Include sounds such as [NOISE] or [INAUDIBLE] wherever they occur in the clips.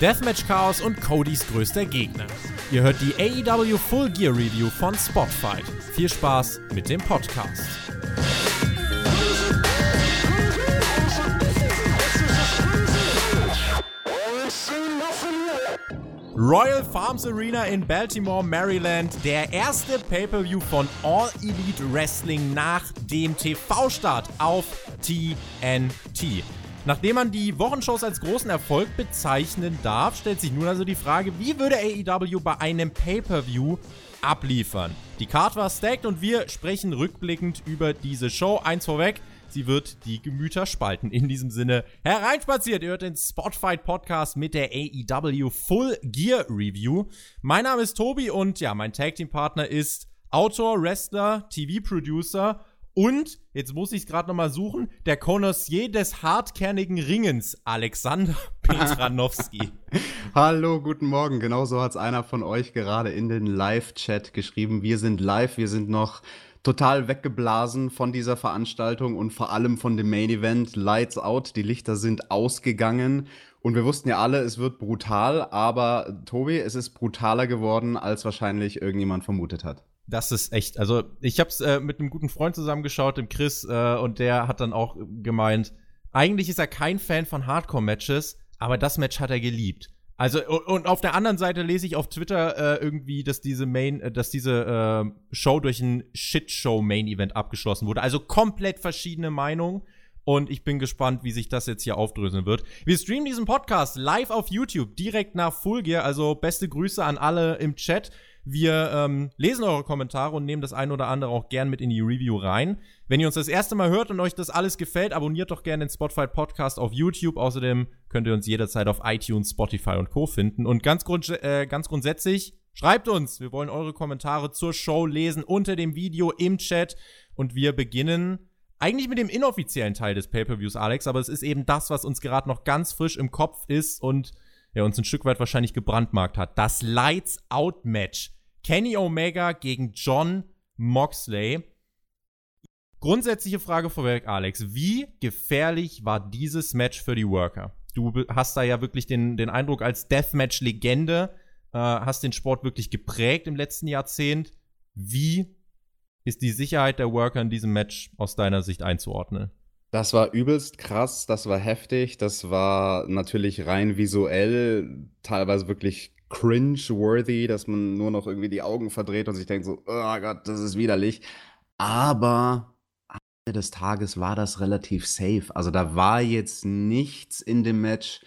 Deathmatch Chaos und Codys größter Gegner. Ihr hört die AEW Full Gear Review von Spotfight. Viel Spaß mit dem Podcast. Royal Farms Arena in Baltimore, Maryland. Der erste Pay-per-View von All Elite Wrestling nach dem TV-Start auf TNT. Nachdem man die Wochenshows als großen Erfolg bezeichnen darf, stellt sich nun also die Frage, wie würde AEW bei einem Pay-per-View abliefern? Die Card war stacked und wir sprechen rückblickend über diese Show. Eins vorweg, sie wird die Gemüter spalten. In diesem Sinne, hereinspaziert, ihr hört den Spotfight Podcast mit der AEW Full Gear Review. Mein Name ist Tobi und ja, mein Tag Team Partner ist Autor, Wrestler, TV-Producer und, jetzt muss ich es gerade nochmal suchen, der Connoisseur des hartkernigen Ringens, Alexander [LAUGHS] Petranowski. [LAUGHS] Hallo, guten Morgen. Genauso hat es einer von euch gerade in den Live-Chat geschrieben. Wir sind live, wir sind noch total weggeblasen von dieser Veranstaltung und vor allem von dem Main Event. Lights out, die Lichter sind ausgegangen. Und wir wussten ja alle, es wird brutal, aber Tobi, es ist brutaler geworden, als wahrscheinlich irgendjemand vermutet hat. Das ist echt, also ich habe es äh, mit einem guten Freund zusammengeschaut, dem Chris, äh, und der hat dann auch gemeint, eigentlich ist er kein Fan von Hardcore-Matches, aber das Match hat er geliebt. Also und auf der anderen Seite lese ich auf Twitter äh, irgendwie, dass diese Main, äh, dass diese äh, Show durch ein Shitshow Main Event abgeschlossen wurde. Also komplett verschiedene Meinungen. Und ich bin gespannt, wie sich das jetzt hier aufdröseln wird. Wir streamen diesen Podcast live auf YouTube, direkt nach Full Gear. Also beste Grüße an alle im Chat. Wir ähm, lesen eure Kommentare und nehmen das ein oder andere auch gern mit in die Review rein. Wenn ihr uns das erste Mal hört und euch das alles gefällt, abonniert doch gerne den Spotify Podcast auf YouTube. Außerdem könnt ihr uns jederzeit auf iTunes, Spotify und Co. finden. Und ganz, grund äh, ganz grundsätzlich, schreibt uns. Wir wollen eure Kommentare zur Show lesen unter dem Video im Chat. Und wir beginnen eigentlich mit dem inoffiziellen Teil des Pay-Per-Views, Alex. Aber es ist eben das, was uns gerade noch ganz frisch im Kopf ist und ja, uns ein Stück weit wahrscheinlich gebrandmarkt hat. Das Lights Out Match Kenny Omega gegen John Moxley. Grundsätzliche Frage vorweg, Alex. Wie gefährlich war dieses Match für die Worker? Du hast da ja wirklich den, den Eindruck, als Deathmatch-Legende äh, hast den Sport wirklich geprägt im letzten Jahrzehnt. Wie ist die Sicherheit der Worker in diesem Match aus deiner Sicht einzuordnen? Das war übelst krass, das war heftig, das war natürlich rein visuell, teilweise wirklich cringe-worthy, dass man nur noch irgendwie die Augen verdreht und sich denkt so, oh Gott, das ist widerlich. Aber am Ende des Tages war das relativ safe. Also da war jetzt nichts in dem Match,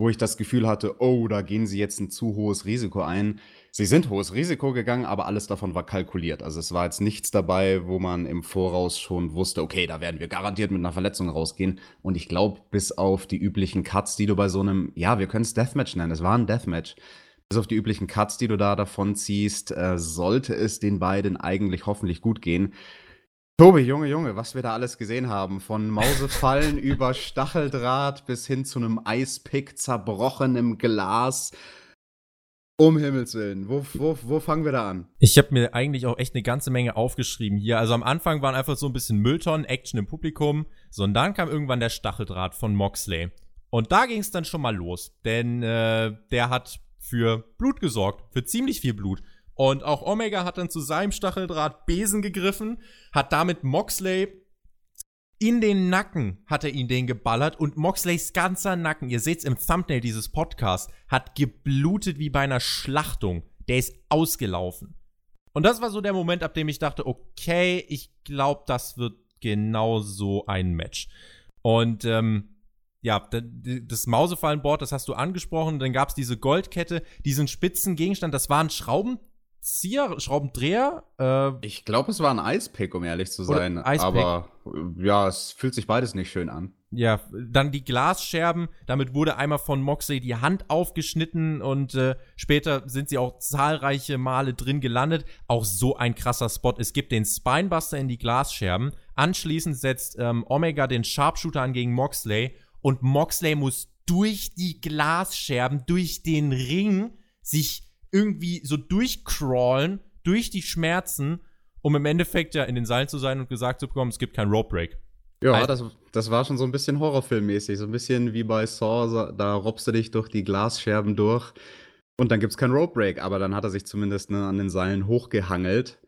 wo ich das Gefühl hatte, oh, da gehen sie jetzt ein zu hohes Risiko ein. Sie sind hohes Risiko gegangen, aber alles davon war kalkuliert. Also es war jetzt nichts dabei, wo man im Voraus schon wusste, okay, da werden wir garantiert mit einer Verletzung rausgehen. Und ich glaube, bis auf die üblichen Cuts, die du bei so einem, ja, wir können es Deathmatch nennen, es war ein Deathmatch bis auf die üblichen Cuts, die du da davon ziehst, äh, sollte es den beiden eigentlich hoffentlich gut gehen. Tobi, Junge, Junge, was wir da alles gesehen haben. Von Mausefallen [LAUGHS] über Stacheldraht bis hin zu einem Eispick zerbrochenem Glas. Um Himmels Willen, wo, wo, wo fangen wir da an? Ich habe mir eigentlich auch echt eine ganze Menge aufgeschrieben hier. Also am Anfang waren einfach so ein bisschen Mülltonnen, Action im Publikum. So, und dann kam irgendwann der Stacheldraht von Moxley. Und da ging es dann schon mal los. Denn äh, der hat für Blut gesorgt, für ziemlich viel Blut. Und auch Omega hat dann zu seinem Stacheldraht Besen gegriffen, hat damit Moxley in den Nacken hat er ihn den geballert und Moxleys ganzer Nacken, ihr seht's im Thumbnail dieses Podcasts, hat geblutet wie bei einer Schlachtung. Der ist ausgelaufen. Und das war so der Moment, ab dem ich dachte, okay, ich glaube, das wird genau so ein Match. Und ähm, ja, das Mausefallenboard, das hast du angesprochen. Dann gab es diese Goldkette, diesen spitzen Gegenstand. Das war ein Schraubenzieher, Schraubendreher. Äh, ich glaube, es war ein Eispick, um ehrlich zu sein. Aber ja, es fühlt sich beides nicht schön an. Ja, dann die Glasscherben. Damit wurde einmal von Moxley die Hand aufgeschnitten und äh, später sind sie auch zahlreiche Male drin gelandet. Auch so ein krasser Spot. Es gibt den Spinebuster in die Glasscherben. Anschließend setzt ähm, Omega den Sharpshooter an gegen Moxley und Moxley muss durch die Glasscherben, durch den Ring sich irgendwie so durchcrawlen, durch die Schmerzen, um im Endeffekt ja in den Seilen zu sein und gesagt zu bekommen, es gibt kein Rope Break. Ja, also, das, das war schon so ein bisschen horrorfilmmäßig, so ein bisschen wie bei Saw, da robbst du dich durch die Glasscherben durch und dann gibt's kein Rope Break, aber dann hat er sich zumindest ne, an den Seilen hochgehangelt.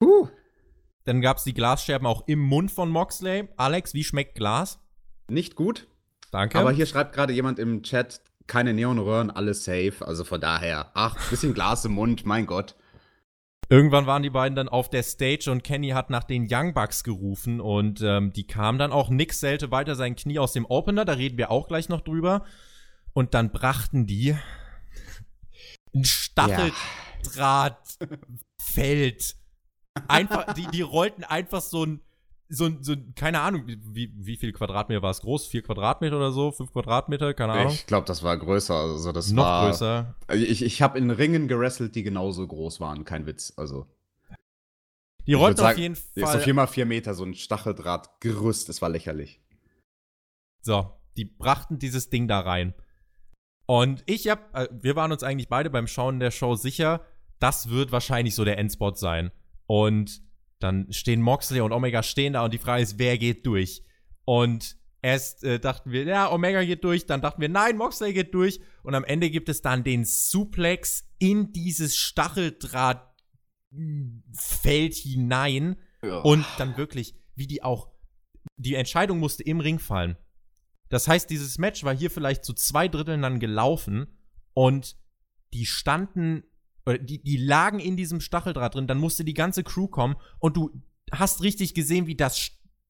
Uh. Dann gab's die Glasscherben auch im Mund von Moxley. Alex, wie schmeckt Glas? Nicht gut. Danke. Aber hier schreibt gerade jemand im Chat, keine Neonröhren, alles safe. Also von daher, ach, bisschen Glas im Mund, mein Gott. Irgendwann waren die beiden dann auf der Stage und Kenny hat nach den Young Bucks gerufen und ähm, die kamen dann auch. Nick zählte weiter sein Knie aus dem Opener, da reden wir auch gleich noch drüber. Und dann brachten die ein Stacheldrahtfeld. Einfach, die, die rollten einfach so ein so, so, keine Ahnung, wie, wie viel Quadratmeter war es groß? Vier Quadratmeter oder so? Fünf Quadratmeter? Keine Ahnung. Ich glaube, das war größer. Also das Noch war, größer. Ich, ich habe in Ringen gerestelt, die genauso groß waren. Kein Witz. Also. Die rollt auf jeden Fall. Ist so vier mal vier Meter, so ein Stacheldrahtgerüst. Das war lächerlich. So, die brachten dieses Ding da rein. Und ich hab, äh, wir waren uns eigentlich beide beim Schauen der Show sicher, das wird wahrscheinlich so der Endspot sein. Und dann stehen Moxley und Omega stehen da und die Frage ist, wer geht durch? Und erst äh, dachten wir, ja, Omega geht durch, dann dachten wir, nein, Moxley geht durch. Und am Ende gibt es dann den Suplex in dieses Stacheldrahtfeld hinein. Ja. Und dann wirklich, wie die auch, die Entscheidung musste im Ring fallen. Das heißt, dieses Match war hier vielleicht zu zwei Dritteln dann gelaufen und die standen oder die, die lagen in diesem Stacheldraht drin, dann musste die ganze Crew kommen und du hast richtig gesehen, wie das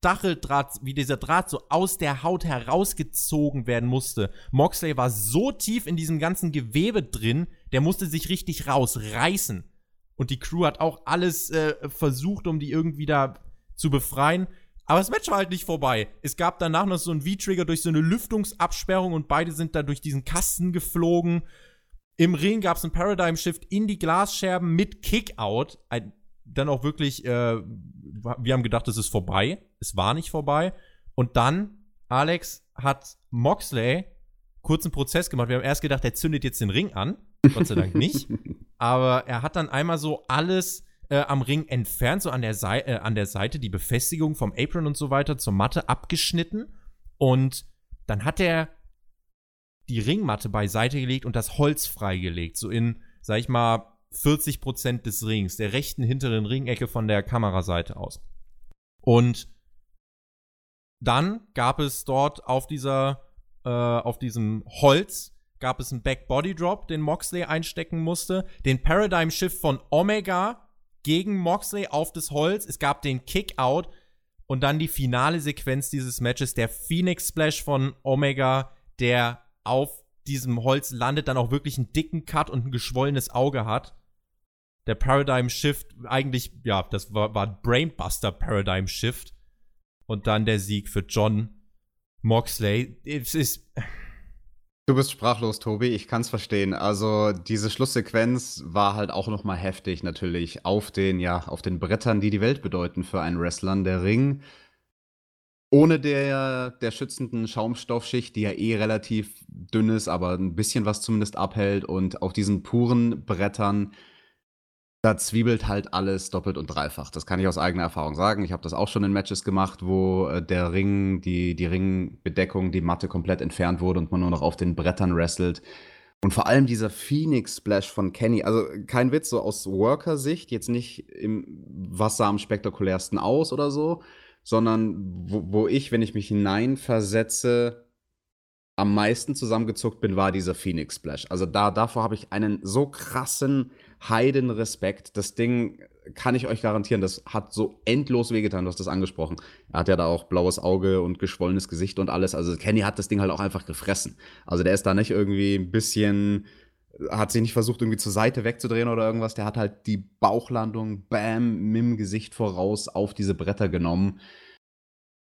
Stacheldraht, wie dieser Draht so aus der Haut herausgezogen werden musste. Moxley war so tief in diesem ganzen Gewebe drin, der musste sich richtig rausreißen. Und die Crew hat auch alles äh, versucht, um die irgendwie da zu befreien. Aber das Match war halt nicht vorbei. Es gab danach noch so einen V-Trigger durch so eine Lüftungsabsperrung und beide sind da durch diesen Kasten geflogen. Im Ring gab es einen Paradigm Shift in die Glasscherben mit Kickout. Dann auch wirklich, äh, wir haben gedacht, es ist vorbei. Es war nicht vorbei. Und dann, Alex hat Moxley kurzen Prozess gemacht. Wir haben erst gedacht, er zündet jetzt den Ring an. Gott sei Dank nicht. [LAUGHS] Aber er hat dann einmal so alles äh, am Ring entfernt, so an der, Sei äh, an der Seite, die Befestigung vom Apron und so weiter zur Matte abgeschnitten. Und dann hat er die Ringmatte beiseite gelegt und das Holz freigelegt. So in, sag ich mal, 40 Prozent des Rings, der rechten hinteren Ringecke von der Kameraseite aus. Und dann gab es dort auf dieser, äh, auf diesem Holz gab es einen Back Body Drop, den Moxley einstecken musste, den Paradigm Shift von Omega gegen Moxley auf das Holz. Es gab den Kick Out und dann die finale Sequenz dieses Matches, der Phoenix Splash von Omega, der auf diesem Holz landet, dann auch wirklich einen dicken Cut und ein geschwollenes Auge hat. Der Paradigm Shift, eigentlich, ja, das war, war Brainbuster Paradigm Shift. Und dann der Sieg für John Moxley. Es ist. Du bist sprachlos, Tobi. Ich kann's verstehen. Also diese Schlusssequenz war halt auch noch mal heftig natürlich auf den ja auf den Brettern, die die Welt bedeuten für einen Wrestler. Der Ring ohne der, der schützenden Schaumstoffschicht, die ja eh relativ dünn ist, aber ein bisschen was zumindest abhält. Und auf diesen puren Brettern, da zwiebelt halt alles doppelt und dreifach. Das kann ich aus eigener Erfahrung sagen. Ich habe das auch schon in Matches gemacht, wo äh, der Ring, die, die Ringbedeckung, die Matte komplett entfernt wurde und man nur noch auf den Brettern wrestelt. Und vor allem dieser Phoenix Splash von Kenny, also kein Witz, so aus Worker-Sicht, jetzt nicht im Wasser am spektakulärsten aus oder so, sondern wo, wo ich, wenn ich mich hineinversetze, am meisten zusammengezuckt bin, war dieser Phoenix Splash. Also da, davor habe ich einen so krassen Heidenrespekt. Das Ding kann ich euch garantieren, das hat so endlos wehgetan, du hast das angesprochen. Er hat ja da auch blaues Auge und geschwollenes Gesicht und alles. Also Kenny hat das Ding halt auch einfach gefressen. Also der ist da nicht irgendwie ein bisschen, hat sich nicht versucht, irgendwie zur Seite wegzudrehen oder irgendwas. Der hat halt die Bauchlandung, bam, mit dem Gesicht voraus auf diese Bretter genommen.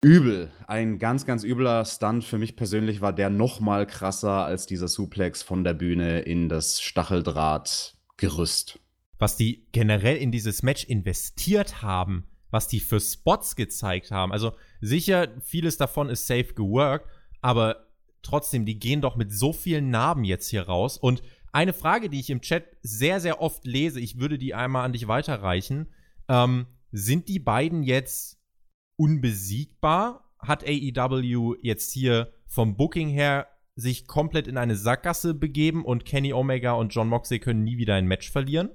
Übel. Ein ganz, ganz übler Stunt. Für mich persönlich war der noch mal krasser als dieser Suplex von der Bühne in das Stacheldrahtgerüst. Was die generell in dieses Match investiert haben, was die für Spots gezeigt haben. Also sicher, vieles davon ist safe geworkt, aber trotzdem, die gehen doch mit so vielen Narben jetzt hier raus. Und eine Frage, die ich im Chat sehr, sehr oft lese, ich würde die einmal an dich weiterreichen. Ähm, sind die beiden jetzt unbesiegbar? hat AEW jetzt hier vom Booking her sich komplett in eine Sackgasse begeben und Kenny Omega und John Moxley können nie wieder ein Match verlieren?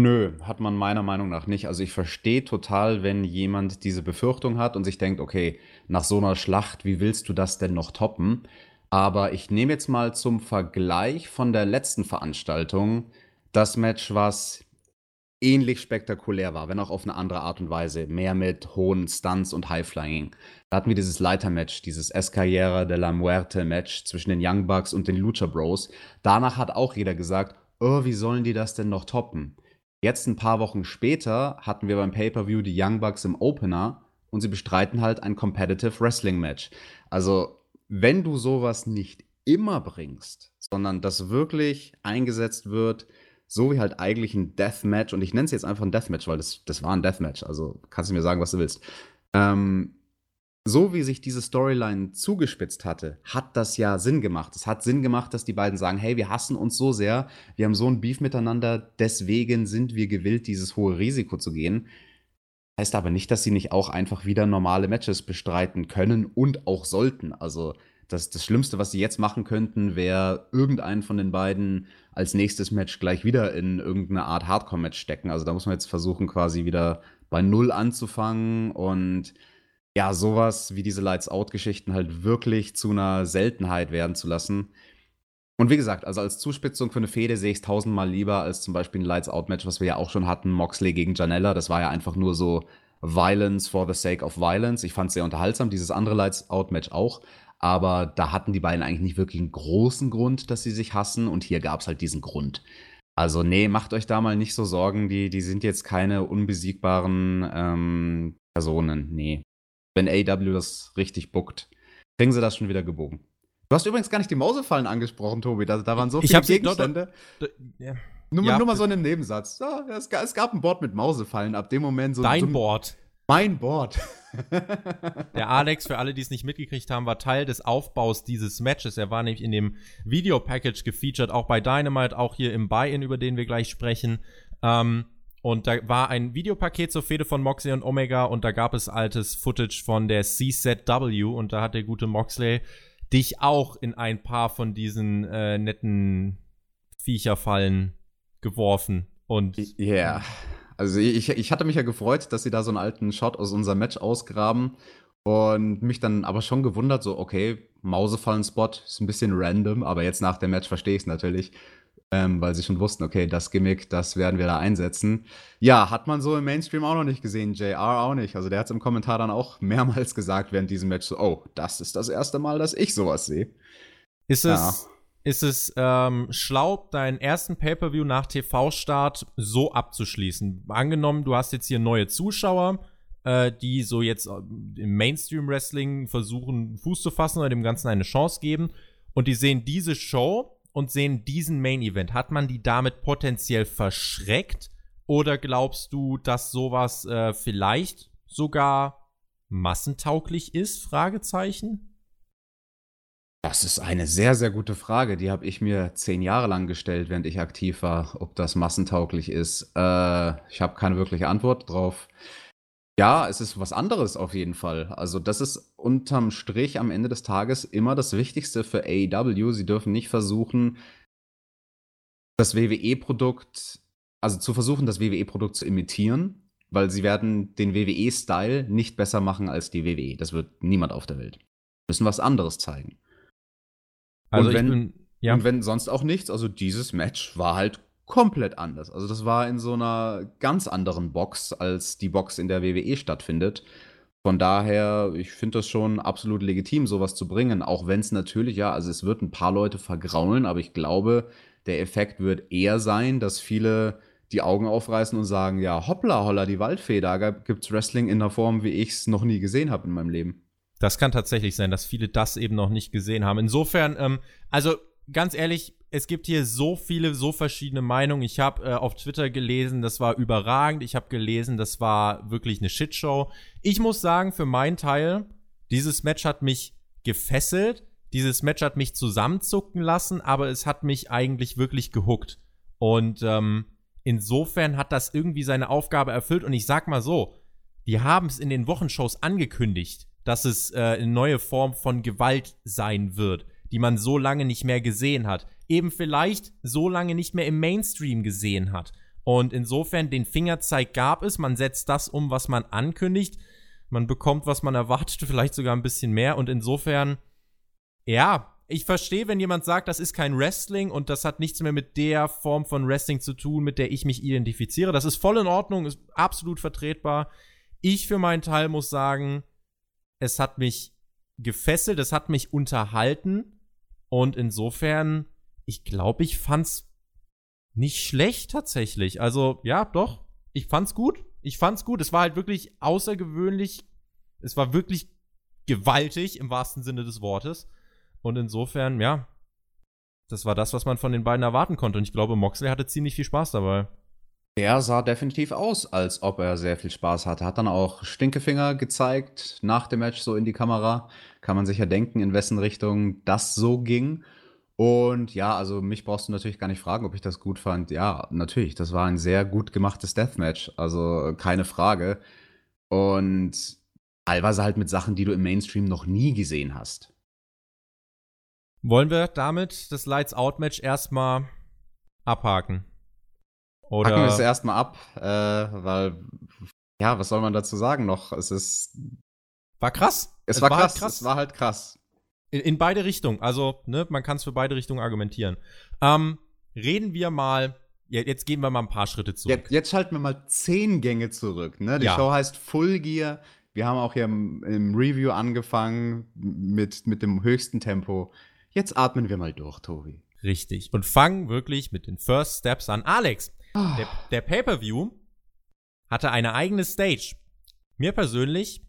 Nö, hat man meiner Meinung nach nicht. Also ich verstehe total, wenn jemand diese Befürchtung hat und sich denkt, okay, nach so einer Schlacht, wie willst du das denn noch toppen? Aber ich nehme jetzt mal zum Vergleich von der letzten Veranstaltung das Match, was ähnlich spektakulär war, wenn auch auf eine andere Art und Weise. Mehr mit hohen Stunts und Highflying. Da hatten wir dieses Leitermatch, dieses Escarriera de la Muerte Match zwischen den Young Bucks und den Lucha Bros. Danach hat auch jeder gesagt, oh, wie sollen die das denn noch toppen? Jetzt ein paar Wochen später hatten wir beim Pay-per-View die Young Bucks im Opener und sie bestreiten halt ein Competitive Wrestling Match. Also, wenn du sowas nicht immer bringst, sondern das wirklich eingesetzt wird, so wie halt eigentlich ein Deathmatch, und ich nenne es jetzt einfach ein Deathmatch, weil das, das war ein Deathmatch, also kannst du mir sagen, was du willst. Ähm, so wie sich diese Storyline zugespitzt hatte, hat das ja Sinn gemacht. Es hat Sinn gemacht, dass die beiden sagen, hey, wir hassen uns so sehr, wir haben so ein Beef miteinander, deswegen sind wir gewillt, dieses hohe Risiko zu gehen. Heißt aber nicht, dass sie nicht auch einfach wieder normale Matches bestreiten können und auch sollten. Also das, das Schlimmste, was sie jetzt machen könnten, wäre irgendeinen von den beiden als nächstes Match gleich wieder in irgendeine Art Hardcore-Match stecken. Also da muss man jetzt versuchen, quasi wieder bei Null anzufangen und ja, sowas wie diese Lights-Out-Geschichten halt wirklich zu einer Seltenheit werden zu lassen. Und wie gesagt, also als Zuspitzung für eine Fehde sehe ich es tausendmal lieber als zum Beispiel ein Lights-Out-Match, was wir ja auch schon hatten, Moxley gegen Janella. Das war ja einfach nur so Violence for the sake of Violence. Ich fand es sehr unterhaltsam, dieses andere Lights-Out-Match auch. Aber da hatten die beiden eigentlich nicht wirklich einen großen Grund, dass sie sich hassen. Und hier gab es halt diesen Grund. Also, nee, macht euch da mal nicht so Sorgen. Die, die sind jetzt keine unbesiegbaren ähm, Personen. Nee. Wenn AW das richtig buckt, kriegen sie das schon wieder gebogen. Du hast übrigens gar nicht die Mausefallen angesprochen, Tobi. Da, da waren so viele Gegenstände. Doch, doch, ja. Nur, ja. nur, mal so in einem Nebensatz. Ja, es, es, gab ein Board mit Mausefallen. Ab dem Moment so. Dein so Board. Mein Board. [LAUGHS] Der Alex, für alle, die es nicht mitgekriegt haben, war Teil des Aufbaus dieses Matches. Er war nämlich in dem Videopackage gefeatured, auch bei Dynamite, auch hier im Buy-In, über den wir gleich sprechen. Ähm, und da war ein Videopaket zur Fehde von Moxley und Omega und da gab es altes Footage von der CZW und da hat der gute Moxley dich auch in ein paar von diesen äh, netten Viecherfallen geworfen. Und ja. Yeah. Also ich, ich hatte mich ja gefreut, dass sie da so einen alten Shot aus unserem Match ausgraben und mich dann aber schon gewundert, so, okay, Mausefallen-Spot ist ein bisschen random, aber jetzt nach dem Match verstehe ich es natürlich, ähm, weil sie schon wussten, okay, das Gimmick, das werden wir da einsetzen. Ja, hat man so im Mainstream auch noch nicht gesehen, JR auch nicht. Also der hat es im Kommentar dann auch [LAUGHS] mehrmals gesagt während diesem Match so, oh, das ist das erste Mal, dass ich sowas sehe. Ist es, ja ist es ähm, schlau, deinen ersten Pay-per-View nach TV-Start so abzuschließen. Angenommen, du hast jetzt hier neue Zuschauer, äh, die so jetzt äh, im Mainstream-Wrestling versuchen, Fuß zu fassen oder dem Ganzen eine Chance geben. Und die sehen diese Show und sehen diesen Main-Event. Hat man die damit potenziell verschreckt? Oder glaubst du, dass sowas äh, vielleicht sogar massentauglich ist? Fragezeichen. Das ist eine sehr, sehr gute Frage. Die habe ich mir zehn Jahre lang gestellt, während ich aktiv war, ob das massentauglich ist. Äh, ich habe keine wirkliche Antwort drauf. Ja, es ist was anderes auf jeden Fall. Also das ist unterm Strich am Ende des Tages immer das Wichtigste für AEW. Sie dürfen nicht versuchen, das WWE-Produkt, also zu versuchen, das WWE-Produkt zu imitieren, weil sie werden den WWE-Style nicht besser machen als die WWE. Das wird niemand auf der Welt. Müssen was anderes zeigen. Also und wenn, bin, ja. und wenn sonst auch nichts, also dieses Match war halt komplett anders. Also das war in so einer ganz anderen Box, als die Box in der WWE stattfindet. Von daher, ich finde das schon absolut legitim, sowas zu bringen, auch wenn es natürlich, ja, also es wird ein paar Leute vergraulen, aber ich glaube, der Effekt wird eher sein, dass viele die Augen aufreißen und sagen, ja, hoppla, holla, die Waldfee, da gibt's Wrestling in der Form, wie ich es noch nie gesehen habe in meinem Leben. Das kann tatsächlich sein, dass viele das eben noch nicht gesehen haben. Insofern, ähm, also ganz ehrlich, es gibt hier so viele, so verschiedene Meinungen. Ich habe äh, auf Twitter gelesen, das war überragend. Ich habe gelesen, das war wirklich eine Shitshow. Ich muss sagen, für meinen Teil, dieses Match hat mich gefesselt. Dieses Match hat mich zusammenzucken lassen, aber es hat mich eigentlich wirklich gehuckt. Und ähm, insofern hat das irgendwie seine Aufgabe erfüllt. Und ich sag mal so, die haben es in den Wochenshows angekündigt dass es äh, eine neue Form von Gewalt sein wird, die man so lange nicht mehr gesehen hat. Eben vielleicht so lange nicht mehr im Mainstream gesehen hat. Und insofern den Fingerzeig gab es, man setzt das um, was man ankündigt, man bekommt, was man erwartet, [LAUGHS] vielleicht sogar ein bisschen mehr. Und insofern, ja, ich verstehe, wenn jemand sagt, das ist kein Wrestling und das hat nichts mehr mit der Form von Wrestling zu tun, mit der ich mich identifiziere. Das ist voll in Ordnung, ist absolut vertretbar. Ich für meinen Teil muss sagen, es hat mich gefesselt, es hat mich unterhalten und insofern, ich glaube, ich fand's nicht schlecht tatsächlich. Also, ja, doch, ich fand's gut. Ich fand's gut. Es war halt wirklich außergewöhnlich. Es war wirklich gewaltig im wahrsten Sinne des Wortes. Und insofern, ja, das war das, was man von den beiden erwarten konnte. Und ich glaube, Moxley hatte ziemlich viel Spaß dabei. Er sah definitiv aus, als ob er sehr viel Spaß hatte. Hat dann auch Stinkefinger gezeigt nach dem Match so in die Kamera. Kann man sich ja denken, in wessen Richtung das so ging. Und ja, also mich brauchst du natürlich gar nicht fragen, ob ich das gut fand. Ja, natürlich, das war ein sehr gut gemachtes Deathmatch. Also keine Frage. Und teilweise halt mit Sachen, die du im Mainstream noch nie gesehen hast. Wollen wir damit das Lights Out Match erstmal abhaken? Oder Packen wir es erstmal ab, äh, weil, ja, was soll man dazu sagen noch? Es ist. War krass. Es, es war, war krass. Halt krass. Es war halt krass. In, in beide Richtungen. Also, ne, man kann es für beide Richtungen argumentieren. Ähm, reden wir mal. Jetzt gehen wir mal ein paar Schritte zurück. Jetzt, jetzt schalten wir mal zehn Gänge zurück. Ne? Die ja. Show heißt Full Gear. Wir haben auch hier im, im, Review angefangen mit, mit dem höchsten Tempo. Jetzt atmen wir mal durch, Tobi. Richtig. Und fangen wirklich mit den First Steps an. Alex, der, der Pay-Per-View hatte eine eigene Stage. Mir persönlich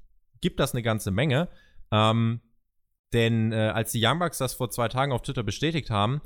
gibt das eine ganze Menge. Ähm, denn äh, als die Young Bucks das vor zwei Tagen auf Twitter bestätigt haben,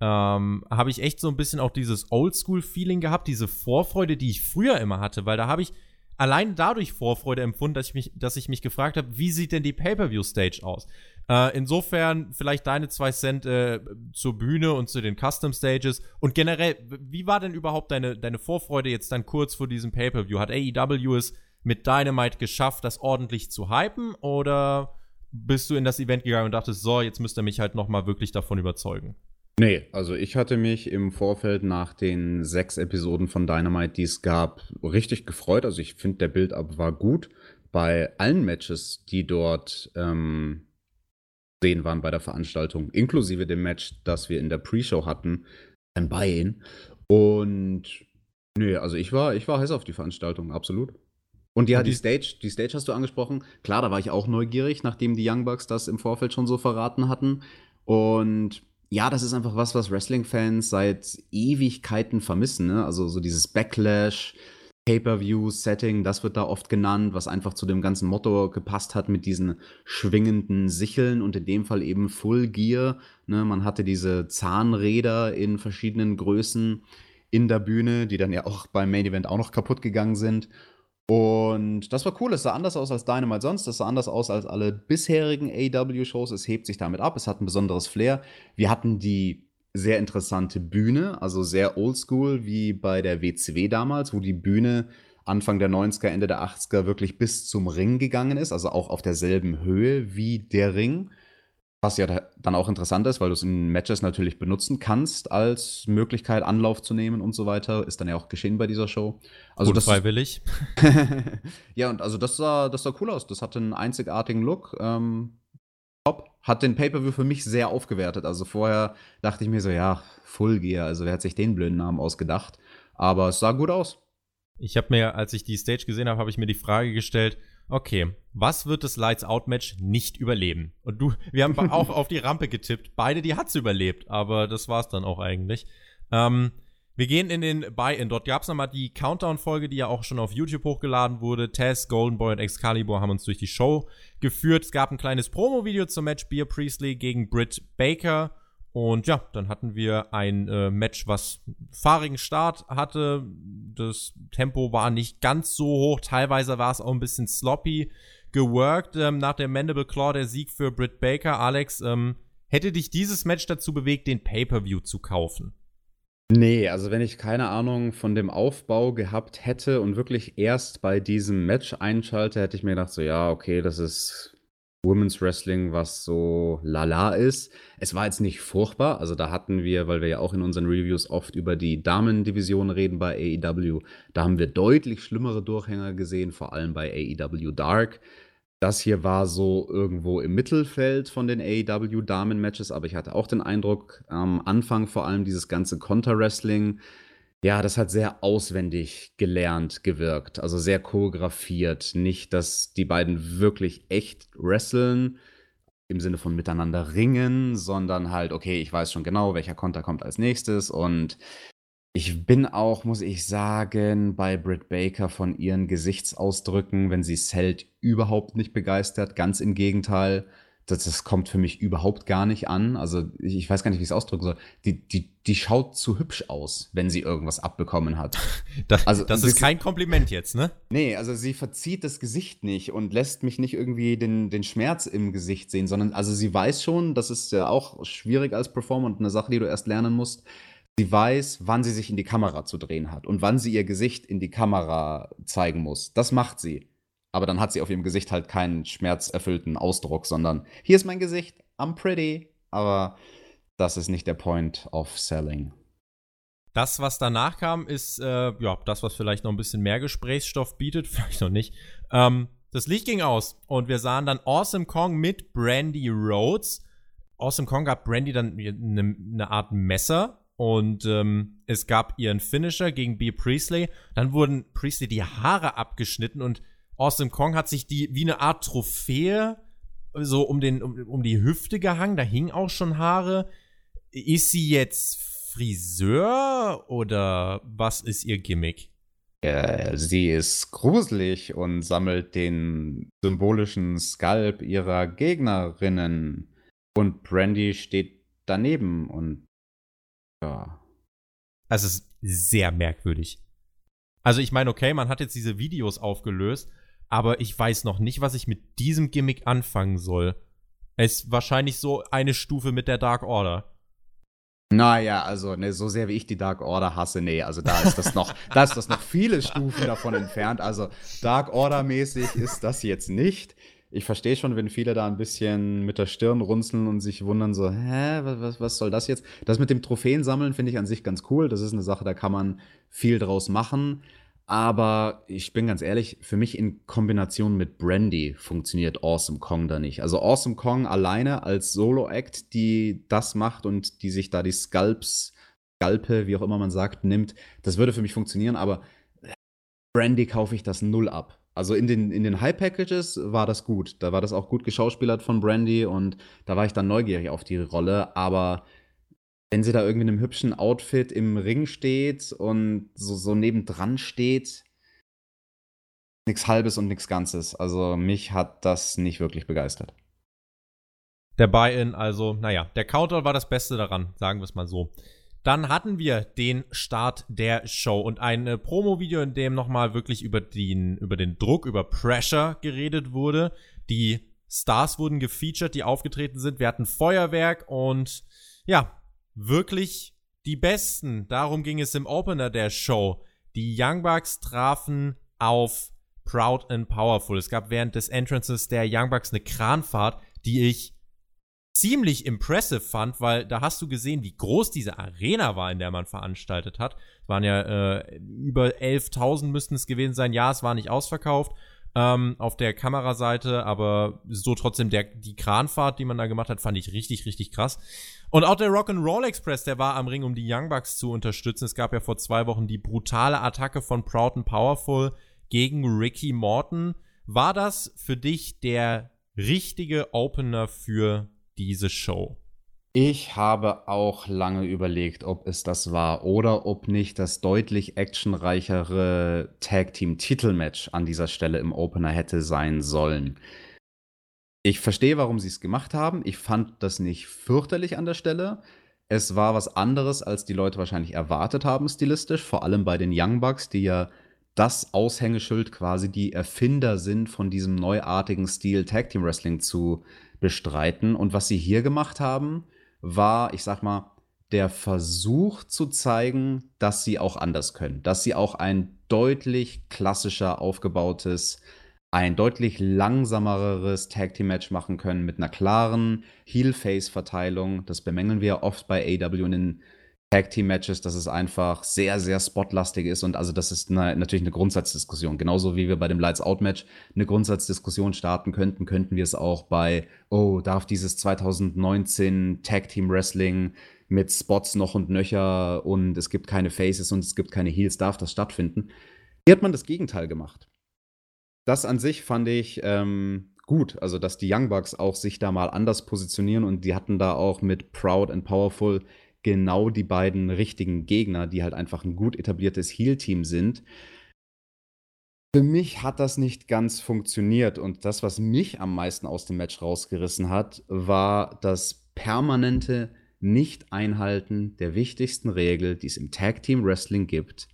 ähm, habe ich echt so ein bisschen auch dieses Oldschool-Feeling gehabt, diese Vorfreude, die ich früher immer hatte, weil da habe ich allein dadurch Vorfreude empfunden, dass ich mich, dass ich mich gefragt habe, wie sieht denn die Pay-per-view-Stage aus? Äh, insofern vielleicht deine zwei Cent äh, zur Bühne und zu den Custom Stages und generell, wie war denn überhaupt deine, deine Vorfreude jetzt dann kurz vor diesem Pay-per-view? Hat AEW es mit Dynamite geschafft, das ordentlich zu hypen oder bist du in das Event gegangen und dachtest, so, jetzt müsst ihr mich halt noch mal wirklich davon überzeugen? Nee, also ich hatte mich im Vorfeld nach den sechs Episoden von Dynamite, die es gab, richtig gefreut. Also ich finde, der Build-up war gut. Bei allen Matches, die dort ähm, sehen waren bei der Veranstaltung, inklusive dem Match, das wir in der Pre-Show hatten, ein Buy-in. Und nee, also ich war, ich war heiß auf die Veranstaltung, absolut. Und ja, die, die Stage, die Stage hast du angesprochen. Klar, da war ich auch neugierig, nachdem die Young Bucks das im Vorfeld schon so verraten hatten. Und ja, das ist einfach was, was Wrestling-Fans seit Ewigkeiten vermissen. Ne? Also so dieses Backlash, Pay-per-view-Setting, das wird da oft genannt, was einfach zu dem ganzen Motto gepasst hat mit diesen schwingenden Sicheln und in dem Fall eben Full Gear. Ne? Man hatte diese Zahnräder in verschiedenen Größen in der Bühne, die dann ja auch beim Main Event auch noch kaputt gegangen sind. Und das war cool. Es sah anders aus als Dynamite sonst. Es sah anders aus als alle bisherigen AW-Shows. Es hebt sich damit ab. Es hat ein besonderes Flair. Wir hatten die sehr interessante Bühne, also sehr oldschool wie bei der WCW damals, wo die Bühne Anfang der 90er, Ende der 80er wirklich bis zum Ring gegangen ist, also auch auf derselben Höhe wie der Ring. Was ja dann auch interessant ist, weil du es in Matches natürlich benutzen kannst als Möglichkeit, Anlauf zu nehmen und so weiter. Ist dann ja auch geschehen bei dieser Show. Also Unfreiwillig. [LAUGHS] ja, und also das sah, das sah cool aus. Das hatte einen einzigartigen Look. Ähm, top. Hat den Pay-Per-View für mich sehr aufgewertet. Also vorher dachte ich mir so, ja, Full Gear. Also wer hat sich den blöden Namen ausgedacht? Aber es sah gut aus. Ich habe mir, als ich die Stage gesehen habe, habe ich mir die Frage gestellt, Okay, was wird das Lights Out Match nicht überleben? Und du, wir haben auch [LAUGHS] auf die Rampe getippt. Beide, die hat's überlebt, aber das war's dann auch eigentlich. Ähm, wir gehen in den Buy-In. Dort gab's nochmal die Countdown-Folge, die ja auch schon auf YouTube hochgeladen wurde. Tess, Golden Boy und Excalibur haben uns durch die Show geführt. Es gab ein kleines Promo-Video zum Match Beer Priestley gegen Britt Baker. Und ja, dann hatten wir ein äh, Match, was fahrigen Start hatte. Das Tempo war nicht ganz so hoch. Teilweise war es auch ein bisschen sloppy geworkt. Ähm, nach der Mandible Claw der Sieg für Britt Baker. Alex, ähm, hätte dich dieses Match dazu bewegt, den Pay-Per-View zu kaufen? Nee, also wenn ich keine Ahnung von dem Aufbau gehabt hätte und wirklich erst bei diesem Match einschalte, hätte ich mir gedacht, so ja, okay, das ist Women's Wrestling, was so lala ist. Es war jetzt nicht furchtbar. Also da hatten wir, weil wir ja auch in unseren Reviews oft über die Damendivision reden bei AEW, da haben wir deutlich schlimmere Durchhänger gesehen, vor allem bei AEW Dark. Das hier war so irgendwo im Mittelfeld von den AEW Damen-Matches, aber ich hatte auch den Eindruck, am Anfang vor allem dieses ganze Konter-Wrestling, ja, das hat sehr auswendig gelernt gewirkt, also sehr choreografiert. Nicht, dass die beiden wirklich echt wresteln, im Sinne von miteinander ringen, sondern halt, okay, ich weiß schon genau, welcher Konter kommt als nächstes und ich bin auch, muss ich sagen, bei Britt Baker von ihren Gesichtsausdrücken, wenn sie zählt, überhaupt nicht begeistert. Ganz im Gegenteil. Das, das kommt für mich überhaupt gar nicht an. Also ich, ich weiß gar nicht, wie ich es ausdrücken soll. Die, die, die schaut zu hübsch aus, wenn sie irgendwas abbekommen hat. [LAUGHS] das, also, das ist kein Kompliment jetzt, ne? Nee, also sie verzieht das Gesicht nicht und lässt mich nicht irgendwie den, den Schmerz im Gesicht sehen, sondern also sie weiß schon, das ist ja auch schwierig als Performer und eine Sache, die du erst lernen musst Sie weiß, wann sie sich in die Kamera zu drehen hat und wann sie ihr Gesicht in die Kamera zeigen muss. Das macht sie. Aber dann hat sie auf ihrem Gesicht halt keinen schmerzerfüllten Ausdruck, sondern hier ist mein Gesicht, I'm pretty. Aber das ist nicht der Point of Selling. Das, was danach kam, ist äh, ja das, was vielleicht noch ein bisschen mehr Gesprächsstoff bietet, [LAUGHS] vielleicht noch nicht. Ähm, das Licht ging aus und wir sahen dann Awesome Kong mit Brandy Rhodes. Awesome Kong gab Brandy dann eine, eine Art Messer und ähm, es gab ihren Finisher gegen B. Priestley. Dann wurden Priestley die Haare abgeschnitten und Austin Kong hat sich die wie eine Art Trophäe so um, den, um, um die Hüfte gehangen. Da hingen auch schon Haare. Ist sie jetzt Friseur oder was ist ihr Gimmick? Äh, sie ist gruselig und sammelt den symbolischen Skalp ihrer Gegnerinnen. Und Brandy steht daneben und ja. Also es ist sehr merkwürdig. Also ich meine, okay, man hat jetzt diese Videos aufgelöst, aber ich weiß noch nicht, was ich mit diesem Gimmick anfangen soll. Es ist wahrscheinlich so eine Stufe mit der Dark Order. Naja, also ne, so sehr wie ich die Dark Order hasse, nee, also da ist das noch, da ist das noch viele Stufen davon entfernt. Also Dark Order mäßig ist das jetzt nicht ich verstehe schon, wenn viele da ein bisschen mit der Stirn runzeln und sich wundern, so, hä, was, was soll das jetzt? Das mit dem Trophäen sammeln finde ich an sich ganz cool. Das ist eine Sache, da kann man viel draus machen. Aber ich bin ganz ehrlich, für mich in Kombination mit Brandy funktioniert Awesome Kong da nicht. Also Awesome Kong alleine als Solo-Act, die das macht und die sich da die Sculpts, Skalpe, wie auch immer man sagt, nimmt, das würde für mich funktionieren, aber Brandy kaufe ich das null ab. Also in den, in den High-Packages war das gut. Da war das auch gut geschauspielert von Brandy und da war ich dann neugierig auf die Rolle. Aber wenn sie da irgendwie in einem hübschen Outfit im Ring steht und so, so nebendran steht, nichts Halbes und nichts Ganzes. Also mich hat das nicht wirklich begeistert. Der Buy-in, also, naja, der Counter war das Beste daran, sagen wir es mal so. Dann hatten wir den Start der Show und ein äh, Promo-Video, in dem nochmal wirklich über den, über den Druck, über Pressure geredet wurde. Die Stars wurden gefeatured, die aufgetreten sind. Wir hatten Feuerwerk und ja, wirklich die Besten. Darum ging es im Opener der Show. Die Young Bucks trafen auf Proud and Powerful. Es gab während des Entrances der Young Bucks eine Kranfahrt, die ich ziemlich impressive fand, weil da hast du gesehen, wie groß diese Arena war, in der man veranstaltet hat. Es waren ja äh, über 11.000 müssten es gewesen sein. Ja, es war nicht ausverkauft ähm, auf der Kameraseite, aber so trotzdem der, die Kranfahrt, die man da gemacht hat, fand ich richtig, richtig krass. Und auch der Rock'n'Roll Express, der war am Ring, um die Young Bucks zu unterstützen. Es gab ja vor zwei Wochen die brutale Attacke von Proud and Powerful gegen Ricky Morton. War das für dich der richtige Opener für diese Show? Ich habe auch lange überlegt, ob es das war oder ob nicht das deutlich actionreichere Tag Team Titelmatch an dieser Stelle im Opener hätte sein sollen. Ich verstehe, warum sie es gemacht haben. Ich fand das nicht fürchterlich an der Stelle. Es war was anderes, als die Leute wahrscheinlich erwartet haben, stilistisch. Vor allem bei den Young Bucks, die ja das Aushängeschild quasi die Erfinder sind von diesem neuartigen Stil Tag Team Wrestling zu bestreiten. Und was sie hier gemacht haben, war, ich sag mal, der Versuch zu zeigen, dass sie auch anders können, dass sie auch ein deutlich klassischer aufgebautes ein deutlich langsameres Tag Team Match machen können mit einer klaren Heel-Face-Verteilung. Das bemängeln wir oft bei AW in den Tag Team Matches, dass es einfach sehr, sehr spotlastig ist und also das ist eine, natürlich eine Grundsatzdiskussion. Genauso wie wir bei dem Lights Out Match eine Grundsatzdiskussion starten könnten, könnten wir es auch bei, oh, darf dieses 2019 Tag Team Wrestling mit Spots noch und nöcher und es gibt keine Faces und es gibt keine Heels, darf das stattfinden? Hier hat man das Gegenteil gemacht das an sich fand ich ähm, gut. Also, dass die Young Bucks auch sich da mal anders positionieren und die hatten da auch mit Proud and Powerful genau die beiden richtigen Gegner, die halt einfach ein gut etabliertes Heal-Team sind. Für mich hat das nicht ganz funktioniert und das, was mich am meisten aus dem Match rausgerissen hat, war das permanente Nicht-Einhalten der wichtigsten Regel, die es im Tag Team Wrestling gibt.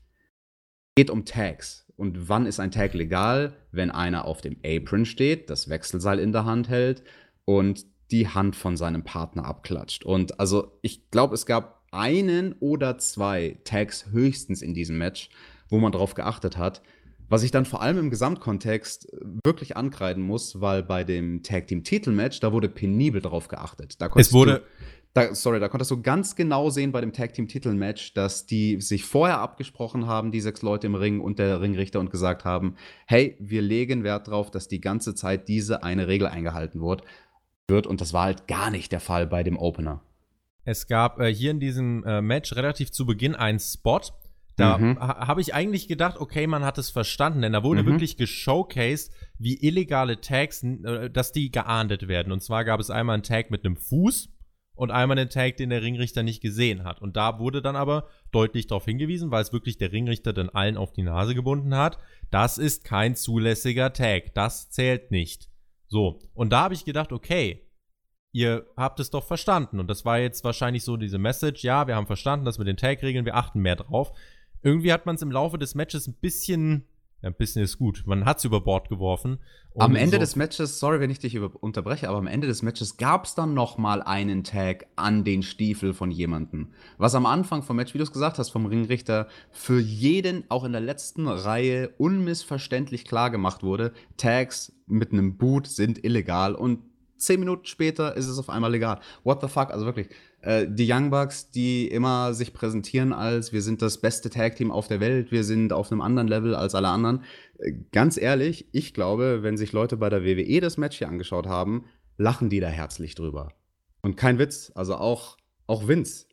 Es geht um Tags. Und wann ist ein Tag legal? Wenn einer auf dem Apron steht, das Wechselseil in der Hand hält und die Hand von seinem Partner abklatscht. Und also ich glaube, es gab einen oder zwei Tags höchstens in diesem Match, wo man darauf geachtet hat. Was ich dann vor allem im Gesamtkontext wirklich ankreiden muss, weil bei dem Tag Team Titelmatch, da wurde penibel darauf geachtet. Da es wurde, da, sorry, da konntest du ganz genau sehen bei dem Tag Team Titelmatch, dass die sich vorher abgesprochen haben, die sechs Leute im Ring und der Ringrichter und gesagt haben, hey, wir legen Wert darauf, dass die ganze Zeit diese eine Regel eingehalten wird. wird und das war halt gar nicht der Fall bei dem Opener. Es gab äh, hier in diesem äh, Match relativ zu Beginn einen Spot. Da mhm. ha habe ich eigentlich gedacht, okay, man hat es verstanden, denn da wurde mhm. wirklich geshowcased, wie illegale Tags, äh, dass die geahndet werden. Und zwar gab es einmal einen Tag mit einem Fuß, und einmal den Tag, den der Ringrichter nicht gesehen hat. Und da wurde dann aber deutlich darauf hingewiesen, weil es wirklich der Ringrichter dann allen auf die Nase gebunden hat, das ist kein zulässiger Tag, das zählt nicht. So, und da habe ich gedacht, okay, ihr habt es doch verstanden. Und das war jetzt wahrscheinlich so diese Message, ja, wir haben verstanden, dass mit den Tag-Regeln, wir achten mehr drauf. Irgendwie hat man es im Laufe des Matches ein bisschen ja, ein bisschen ist gut. Man hat es über Bord geworfen. Am Ende so des Matches, sorry, wenn ich dich unterbreche, aber am Ende des Matches gab es dann noch mal einen Tag an den Stiefel von jemandem. Was am Anfang vom Match, wie du es gesagt hast, vom Ringrichter für jeden, auch in der letzten Reihe, unmissverständlich klar gemacht wurde. Tags mit einem Boot sind illegal und zehn Minuten später ist es auf einmal legal. What the fuck? Also wirklich, äh, die Young Bucks, die immer sich präsentieren als wir sind das beste Tag-Team auf der Welt, wir sind auf einem anderen Level als alle anderen. Äh, ganz ehrlich, ich glaube, wenn sich Leute bei der WWE das Match hier angeschaut haben, lachen die da herzlich drüber. Und kein Witz, also auch, auch Vince.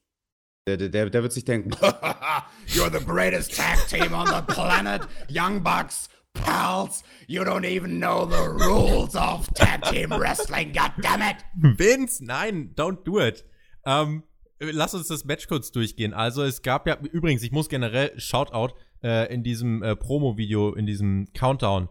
Der, der, der wird sich denken, [LAUGHS] You're the greatest tag team on the planet, Young Bucks pals, you don't even know the rules of tag team wrestling, goddammit. Vince, nein, don't do it. Ähm, lass uns das Match kurz durchgehen. Also es gab ja, übrigens, ich muss generell Shoutout äh, in diesem äh, Promo-Video, in diesem Countdown.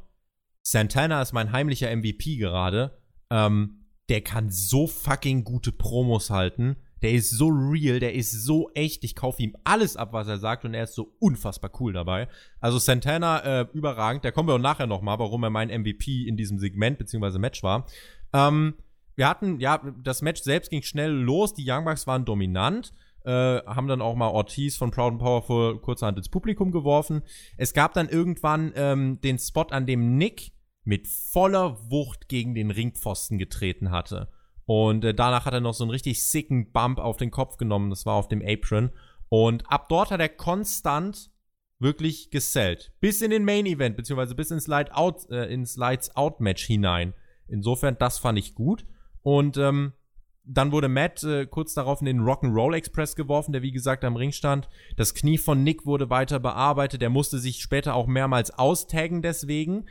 Santana ist mein heimlicher MVP gerade. Ähm, der kann so fucking gute Promos halten. Der ist so real, der ist so echt. Ich kaufe ihm alles ab, was er sagt und er ist so unfassbar cool dabei. Also Santana äh, überragend. Da kommen wir auch nachher noch mal, warum er mein MVP in diesem Segment bzw. Match war. Ähm, wir hatten, ja, das Match selbst ging schnell los. Die Young Bucks waren dominant. Äh, haben dann auch mal Ortiz von Proud and Powerful kurzerhand ins Publikum geworfen. Es gab dann irgendwann ähm, den Spot, an dem Nick mit voller Wucht gegen den Ringpfosten getreten hatte. Und äh, danach hat er noch so einen richtig sicken Bump auf den Kopf genommen. Das war auf dem Apron. Und ab dort hat er konstant wirklich gesellt. Bis in den Main Event, beziehungsweise bis ins, Light Out, äh, ins Lights Out Match hinein. Insofern, das fand ich gut. Und ähm, dann wurde Matt äh, kurz darauf in den Rock'n'Roll Express geworfen, der wie gesagt am Ring stand. Das Knie von Nick wurde weiter bearbeitet. Der musste sich später auch mehrmals austaggen deswegen.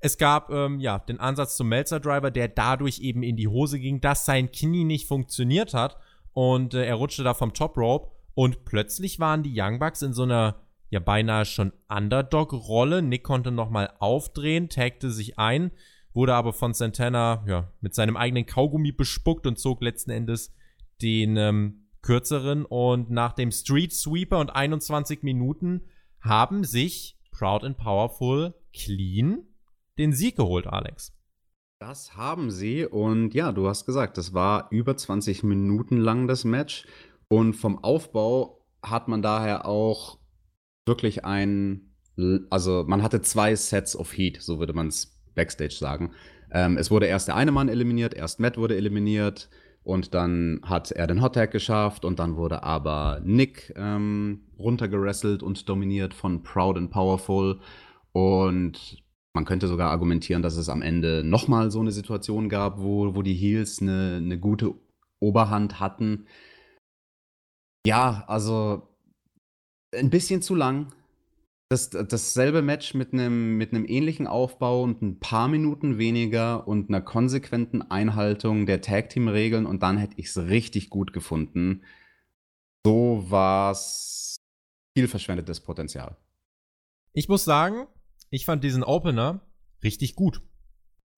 Es gab ähm, ja den Ansatz zum Melzer Driver, der dadurch eben in die Hose ging, dass sein Knie nicht funktioniert hat und äh, er rutschte da vom Top Rope und plötzlich waren die Young Bucks in so einer ja beinahe schon Underdog-Rolle. Nick konnte nochmal aufdrehen, tagte sich ein, wurde aber von Santana ja mit seinem eigenen Kaugummi bespuckt und zog letzten Endes den ähm, kürzeren. Und nach dem Street Sweeper und 21 Minuten haben sich Proud and Powerful clean den Sieg geholt, Alex. Das haben sie. Und ja, du hast gesagt, das war über 20 Minuten lang das Match. Und vom Aufbau hat man daher auch wirklich ein, also man hatte zwei Sets of Heat, so würde man es Backstage sagen. Ähm, es wurde erst der eine Mann eliminiert, erst Matt wurde eliminiert und dann hat er den Hot Tag geschafft und dann wurde aber Nick ähm, runtergerasselt und dominiert von Proud and Powerful. Und man könnte sogar argumentieren, dass es am Ende nochmal so eine Situation gab, wo, wo die Heels eine, eine gute Oberhand hatten. Ja, also ein bisschen zu lang. Das, dasselbe Match mit einem mit ähnlichen Aufbau und ein paar Minuten weniger und einer konsequenten Einhaltung der Tag-Team-Regeln und dann hätte ich es richtig gut gefunden. So war es viel verschwendetes Potenzial. Ich muss sagen, ich fand diesen Opener richtig gut.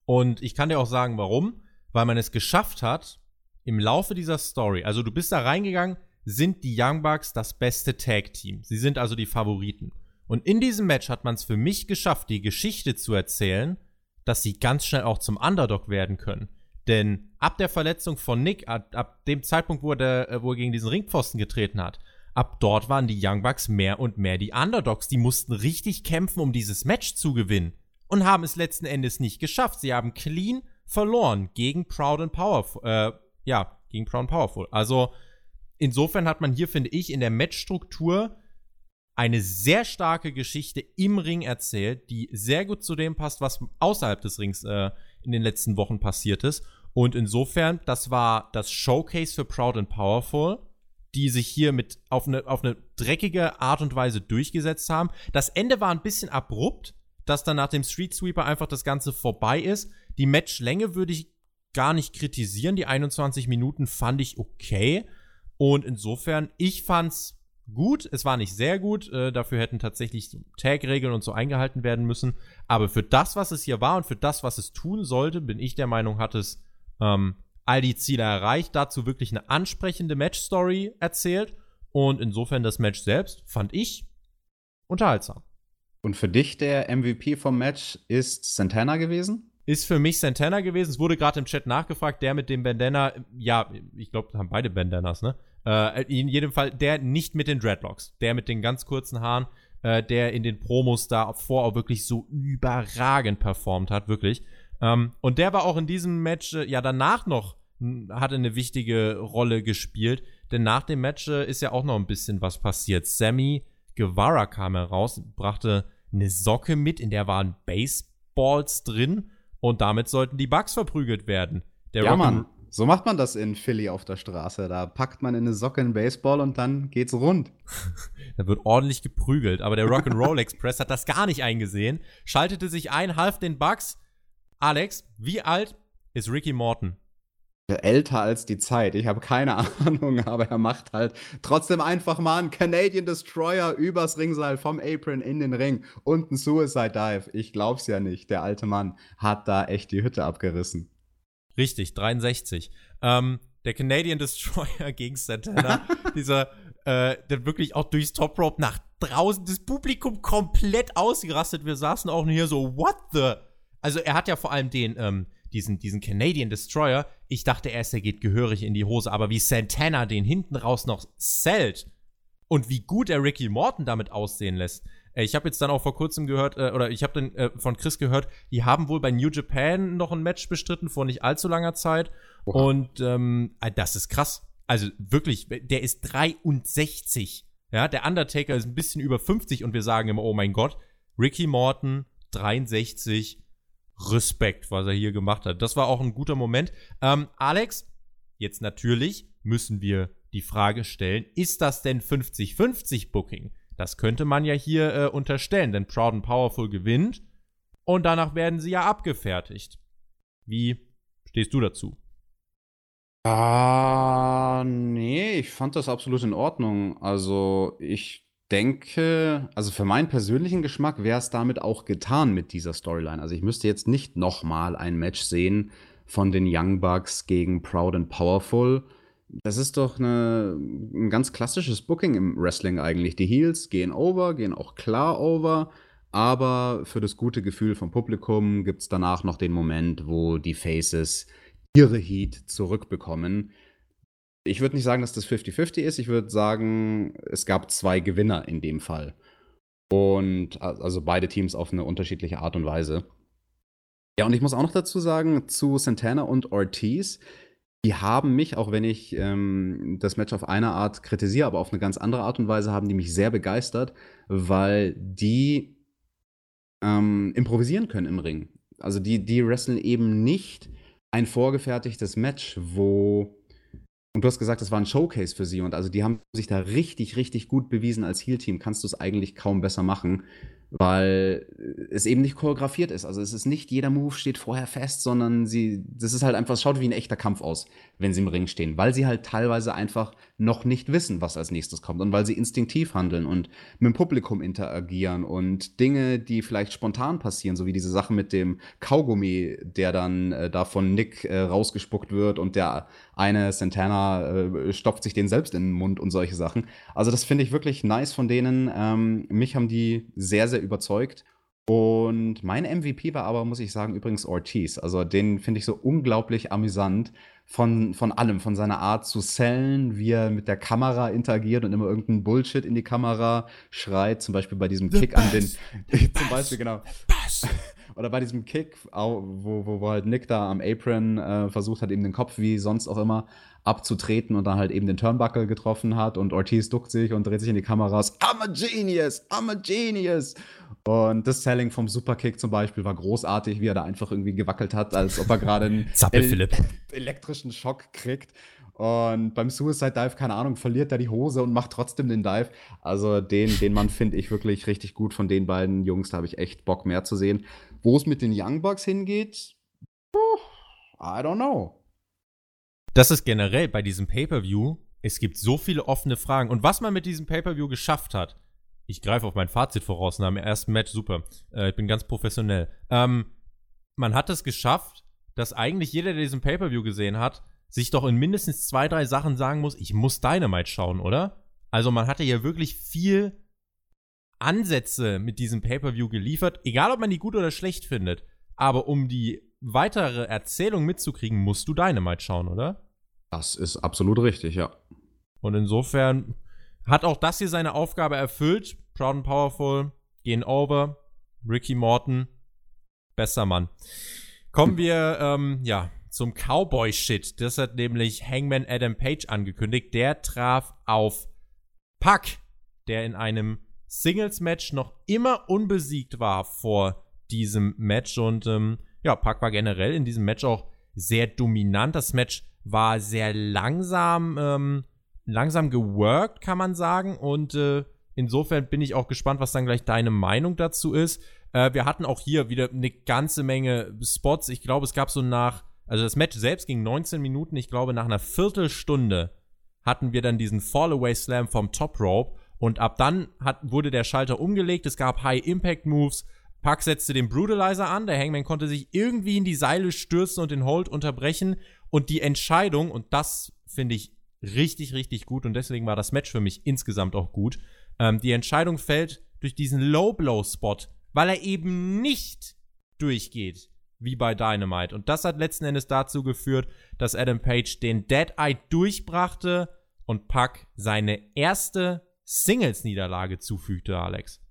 Und ich kann dir auch sagen, warum. Weil man es geschafft hat, im Laufe dieser Story, also du bist da reingegangen, sind die Young Bucks das beste Tag-Team. Sie sind also die Favoriten. Und in diesem Match hat man es für mich geschafft, die Geschichte zu erzählen, dass sie ganz schnell auch zum Underdog werden können. Denn ab der Verletzung von Nick, ab, ab dem Zeitpunkt, wo er, der, äh, wo er gegen diesen Ringpfosten getreten hat, ab dort waren die Young Bucks mehr und mehr die Underdogs. Die mussten richtig kämpfen, um dieses Match zu gewinnen. Und haben es letzten Endes nicht geschafft. Sie haben clean verloren gegen Proud and Powerful. Äh, ja, gegen Proud and Powerful. Also, insofern hat man hier, finde ich, in der Matchstruktur eine sehr starke Geschichte im Ring erzählt, die sehr gut zu dem passt, was außerhalb des Rings äh, in den letzten Wochen passiert ist. Und insofern, das war das Showcase für Proud and Powerful die sich hier mit auf eine, auf eine dreckige Art und Weise durchgesetzt haben. Das Ende war ein bisschen abrupt, dass dann nach dem Street Sweeper einfach das Ganze vorbei ist. Die Matchlänge würde ich gar nicht kritisieren. Die 21 Minuten fand ich okay. Und insofern, ich fand's gut. Es war nicht sehr gut. Äh, dafür hätten tatsächlich so Tag-Regeln und so eingehalten werden müssen. Aber für das, was es hier war und für das, was es tun sollte, bin ich der Meinung, hat es ähm, all die Ziele erreicht, dazu wirklich eine ansprechende Match-Story erzählt und insofern das Match selbst fand ich unterhaltsam. Und für dich der MVP vom Match ist Santana gewesen? Ist für mich Santana gewesen. Es wurde gerade im Chat nachgefragt, der mit dem Bandana, ja, ich glaube, haben beide Bandanas, ne? Äh, in jedem Fall der nicht mit den Dreadlocks, der mit den ganz kurzen Haaren, äh, der in den Promos davor auch wirklich so überragend performt hat, wirklich. Ähm, und der war auch in diesem Match äh, ja danach noch hatte eine wichtige Rolle gespielt, denn nach dem Match äh, ist ja auch noch ein bisschen was passiert. Sammy Guevara kam heraus, brachte eine Socke mit, in der waren Baseballs drin und damit sollten die Bugs verprügelt werden. Der ja, Mann. So macht man das in Philly auf der Straße. Da packt man in eine Socke einen Baseball und dann geht's rund. [LAUGHS] da wird ordentlich geprügelt. Aber der Rock'n'Roll Express hat das gar nicht eingesehen, schaltete sich ein, half den Bugs Alex, wie alt ist Ricky Morton? Älter als die Zeit. Ich habe keine [LAUGHS] Ahnung, aber er macht halt trotzdem einfach mal einen Canadian Destroyer übers Ringseil vom Apron in den Ring und einen Suicide Dive. Ich glaub's ja nicht. Der alte Mann hat da echt die Hütte abgerissen. Richtig, 63. Ähm, der Canadian Destroyer [LAUGHS] gegen Santana, [LAUGHS] dieser, äh, der wirklich auch durchs Top Rope nach draußen, das Publikum komplett ausgerastet. Wir saßen auch nur hier so, what the? Also er hat ja vor allem den, ähm, diesen, diesen Canadian Destroyer. Ich dachte erst, er geht gehörig in die Hose, aber wie Santana den hinten raus noch zählt und wie gut er Ricky Morton damit aussehen lässt. Äh, ich habe jetzt dann auch vor kurzem gehört, äh, oder ich habe dann äh, von Chris gehört, die haben wohl bei New Japan noch ein Match bestritten vor nicht allzu langer Zeit. Oha. Und ähm, äh, das ist krass. Also wirklich, der ist 63. Ja, der Undertaker ist ein bisschen über 50 und wir sagen immer, oh mein Gott, Ricky Morton, 63, Respekt, was er hier gemacht hat. Das war auch ein guter Moment. Ähm, Alex, jetzt natürlich müssen wir die Frage stellen, ist das denn 50-50 Booking? Das könnte man ja hier äh, unterstellen, denn Proud and Powerful gewinnt und danach werden sie ja abgefertigt. Wie stehst du dazu? Ah, nee, ich fand das absolut in Ordnung. Also, ich denke, also für meinen persönlichen Geschmack wäre es damit auch getan mit dieser Storyline. Also ich müsste jetzt nicht nochmal ein Match sehen von den Young Bucks gegen Proud and Powerful. Das ist doch eine, ein ganz klassisches Booking im Wrestling eigentlich. Die Heels gehen over, gehen auch klar over, aber für das gute Gefühl vom Publikum gibt es danach noch den Moment, wo die Faces ihre Heat zurückbekommen. Ich würde nicht sagen, dass das 50-50 ist. Ich würde sagen, es gab zwei Gewinner in dem Fall. Und also beide Teams auf eine unterschiedliche Art und Weise. Ja, und ich muss auch noch dazu sagen, zu Santana und Ortiz, die haben mich, auch wenn ich ähm, das Match auf eine Art kritisiere, aber auf eine ganz andere Art und Weise, haben die mich sehr begeistert, weil die ähm, improvisieren können im Ring. Also die, die wresteln eben nicht ein vorgefertigtes Match, wo und du hast gesagt, das war ein Showcase für sie und also die haben sich da richtig, richtig gut bewiesen als Heal-Team. Kannst du es eigentlich kaum besser machen weil es eben nicht choreografiert ist. Also es ist nicht jeder Move steht vorher fest, sondern sie, das ist halt einfach, es schaut wie ein echter Kampf aus, wenn sie im Ring stehen, weil sie halt teilweise einfach noch nicht wissen, was als nächstes kommt und weil sie instinktiv handeln und mit dem Publikum interagieren und Dinge, die vielleicht spontan passieren, so wie diese Sache mit dem Kaugummi, der dann äh, da von Nick äh, rausgespuckt wird und der eine Santana äh, stopft sich den selbst in den Mund und solche Sachen. Also das finde ich wirklich nice von denen. Ähm, mich haben die sehr, sehr überzeugt. Und mein MVP war aber, muss ich sagen, übrigens Ortiz. Also den finde ich so unglaublich amüsant von, von allem, von seiner Art zu sellen, wie er mit der Kamera interagiert und immer irgendeinen Bullshit in die Kamera schreit, zum Beispiel bei diesem The Kick best, an den, [LAUGHS] zum Beispiel, genau. [LAUGHS] Oder bei diesem Kick, wo, wo, wo halt Nick da am Apron äh, versucht hat, eben den Kopf wie sonst auch immer abzutreten und dann halt eben den Turnbuckle getroffen hat und Ortiz duckt sich und dreht sich in die Kameras. I'm a genius, I'm a genius. Und das Selling vom Superkick zum Beispiel war großartig, wie er da einfach irgendwie gewackelt hat, als ob er gerade einen [LAUGHS] el elektrischen Schock kriegt. Und beim Suicide Dive, keine Ahnung, verliert er die Hose und macht trotzdem den Dive. Also den, den Mann finde ich wirklich richtig gut von den beiden Jungs. Da habe ich echt Bock mehr zu sehen. Wo es mit den Young Bucks hingeht, I don't know. Das ist generell bei diesem Pay-Per-View, es gibt so viele offene Fragen. Und was man mit diesem Pay-Per-View geschafft hat, ich greife auf mein Fazit voraus nach dem ersten Match, super. Äh, ich bin ganz professionell. Ähm, man hat es geschafft, dass eigentlich jeder, der diesen Pay-Per-View gesehen hat, sich doch in mindestens zwei, drei Sachen sagen muss, ich muss Dynamite schauen, oder? Also man hatte ja wirklich viel Ansätze mit diesem Pay-per-view geliefert, egal ob man die gut oder schlecht findet. Aber um die weitere Erzählung mitzukriegen, musst du Dynamite schauen, oder? Das ist absolut richtig, ja. Und insofern hat auch das hier seine Aufgabe erfüllt. Proud and Powerful, gehen over. Ricky Morton, besser Mann. Kommen wir, ähm, ja, zum Cowboy-Shit. Das hat nämlich Hangman Adam Page angekündigt. Der traf auf Puck, der in einem Singles-Match noch immer unbesiegt war vor diesem Match. Und ähm, ja, Puck war generell in diesem Match auch sehr dominant. Das Match war sehr langsam, ähm, langsam geworkt, kann man sagen. Und äh, insofern bin ich auch gespannt, was dann gleich deine Meinung dazu ist. Äh, wir hatten auch hier wieder eine ganze Menge Spots. Ich glaube, es gab so nach also das Match selbst ging 19 Minuten. Ich glaube, nach einer Viertelstunde hatten wir dann diesen Fallaway Slam vom Top Rope. Und ab dann hat, wurde der Schalter umgelegt. Es gab High Impact Moves. Pack setzte den Brutalizer an. Der Hangman konnte sich irgendwie in die Seile stürzen und den Hold unterbrechen. Und die Entscheidung, und das finde ich richtig, richtig gut. Und deswegen war das Match für mich insgesamt auch gut. Ähm, die Entscheidung fällt durch diesen Low Blow Spot, weil er eben nicht durchgeht wie bei Dynamite. Und das hat letzten Endes dazu geführt, dass Adam Page den Dead Eye durchbrachte und Puck seine erste Singles-Niederlage zufügte, Alex.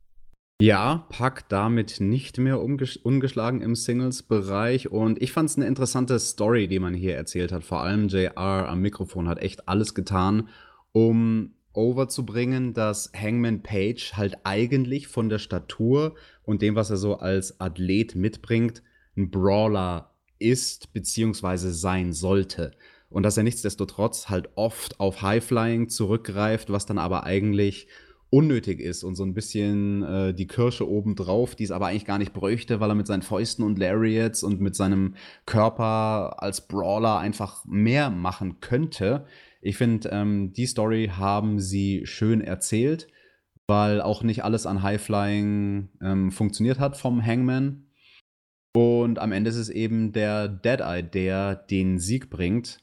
Ja, Puck damit nicht mehr ungeschlagen im Singles-Bereich. Und ich fand es eine interessante Story, die man hier erzählt hat. Vor allem JR am Mikrofon hat echt alles getan, um overzubringen, dass Hangman Page halt eigentlich von der Statur und dem, was er so als Athlet mitbringt, ein Brawler ist beziehungsweise sein sollte. Und dass er nichtsdestotrotz halt oft auf Highflying zurückgreift, was dann aber eigentlich unnötig ist und so ein bisschen äh, die Kirsche obendrauf, die es aber eigentlich gar nicht bräuchte, weil er mit seinen Fäusten und Lariats und mit seinem Körper als Brawler einfach mehr machen könnte. Ich finde, ähm, die Story haben sie schön erzählt, weil auch nicht alles an Highflying ähm, funktioniert hat vom Hangman. Und am Ende ist es eben der Deadeye, der den Sieg bringt.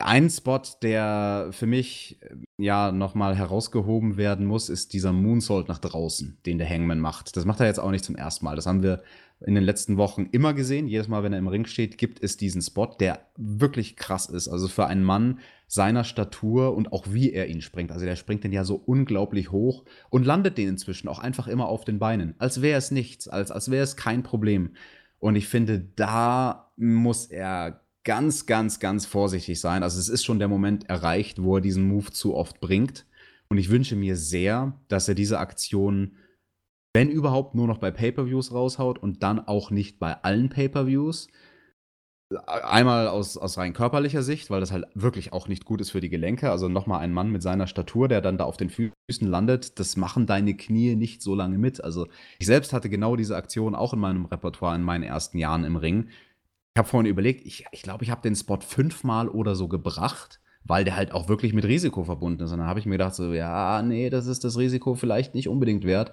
Ein Spot, der für mich äh, ja nochmal herausgehoben werden muss, ist dieser Moonsault nach draußen, den der Hangman macht. Das macht er jetzt auch nicht zum ersten Mal. Das haben wir in den letzten Wochen immer gesehen. Jedes Mal, wenn er im Ring steht, gibt es diesen Spot, der wirklich krass ist. Also für einen Mann seiner Statur und auch wie er ihn springt. Also der springt den ja so unglaublich hoch und landet den inzwischen auch einfach immer auf den Beinen. Als wäre es nichts, als, als wäre es kein Problem. Und ich finde, da muss er ganz, ganz, ganz vorsichtig sein. Also es ist schon der Moment erreicht, wo er diesen Move zu oft bringt. Und ich wünsche mir sehr, dass er diese Aktion, wenn überhaupt, nur noch bei Pay-per-Views raushaut und dann auch nicht bei allen Pay-per-Views. Einmal aus, aus rein körperlicher Sicht, weil das halt wirklich auch nicht gut ist für die Gelenke. Also nochmal ein Mann mit seiner Statur, der dann da auf den Füßen landet, das machen deine Knie nicht so lange mit. Also ich selbst hatte genau diese Aktion auch in meinem Repertoire in meinen ersten Jahren im Ring. Ich habe vorhin überlegt, ich glaube, ich, glaub, ich habe den Spot fünfmal oder so gebracht, weil der halt auch wirklich mit Risiko verbunden ist. Und dann habe ich mir gedacht, so, ja, nee, das ist das Risiko vielleicht nicht unbedingt wert.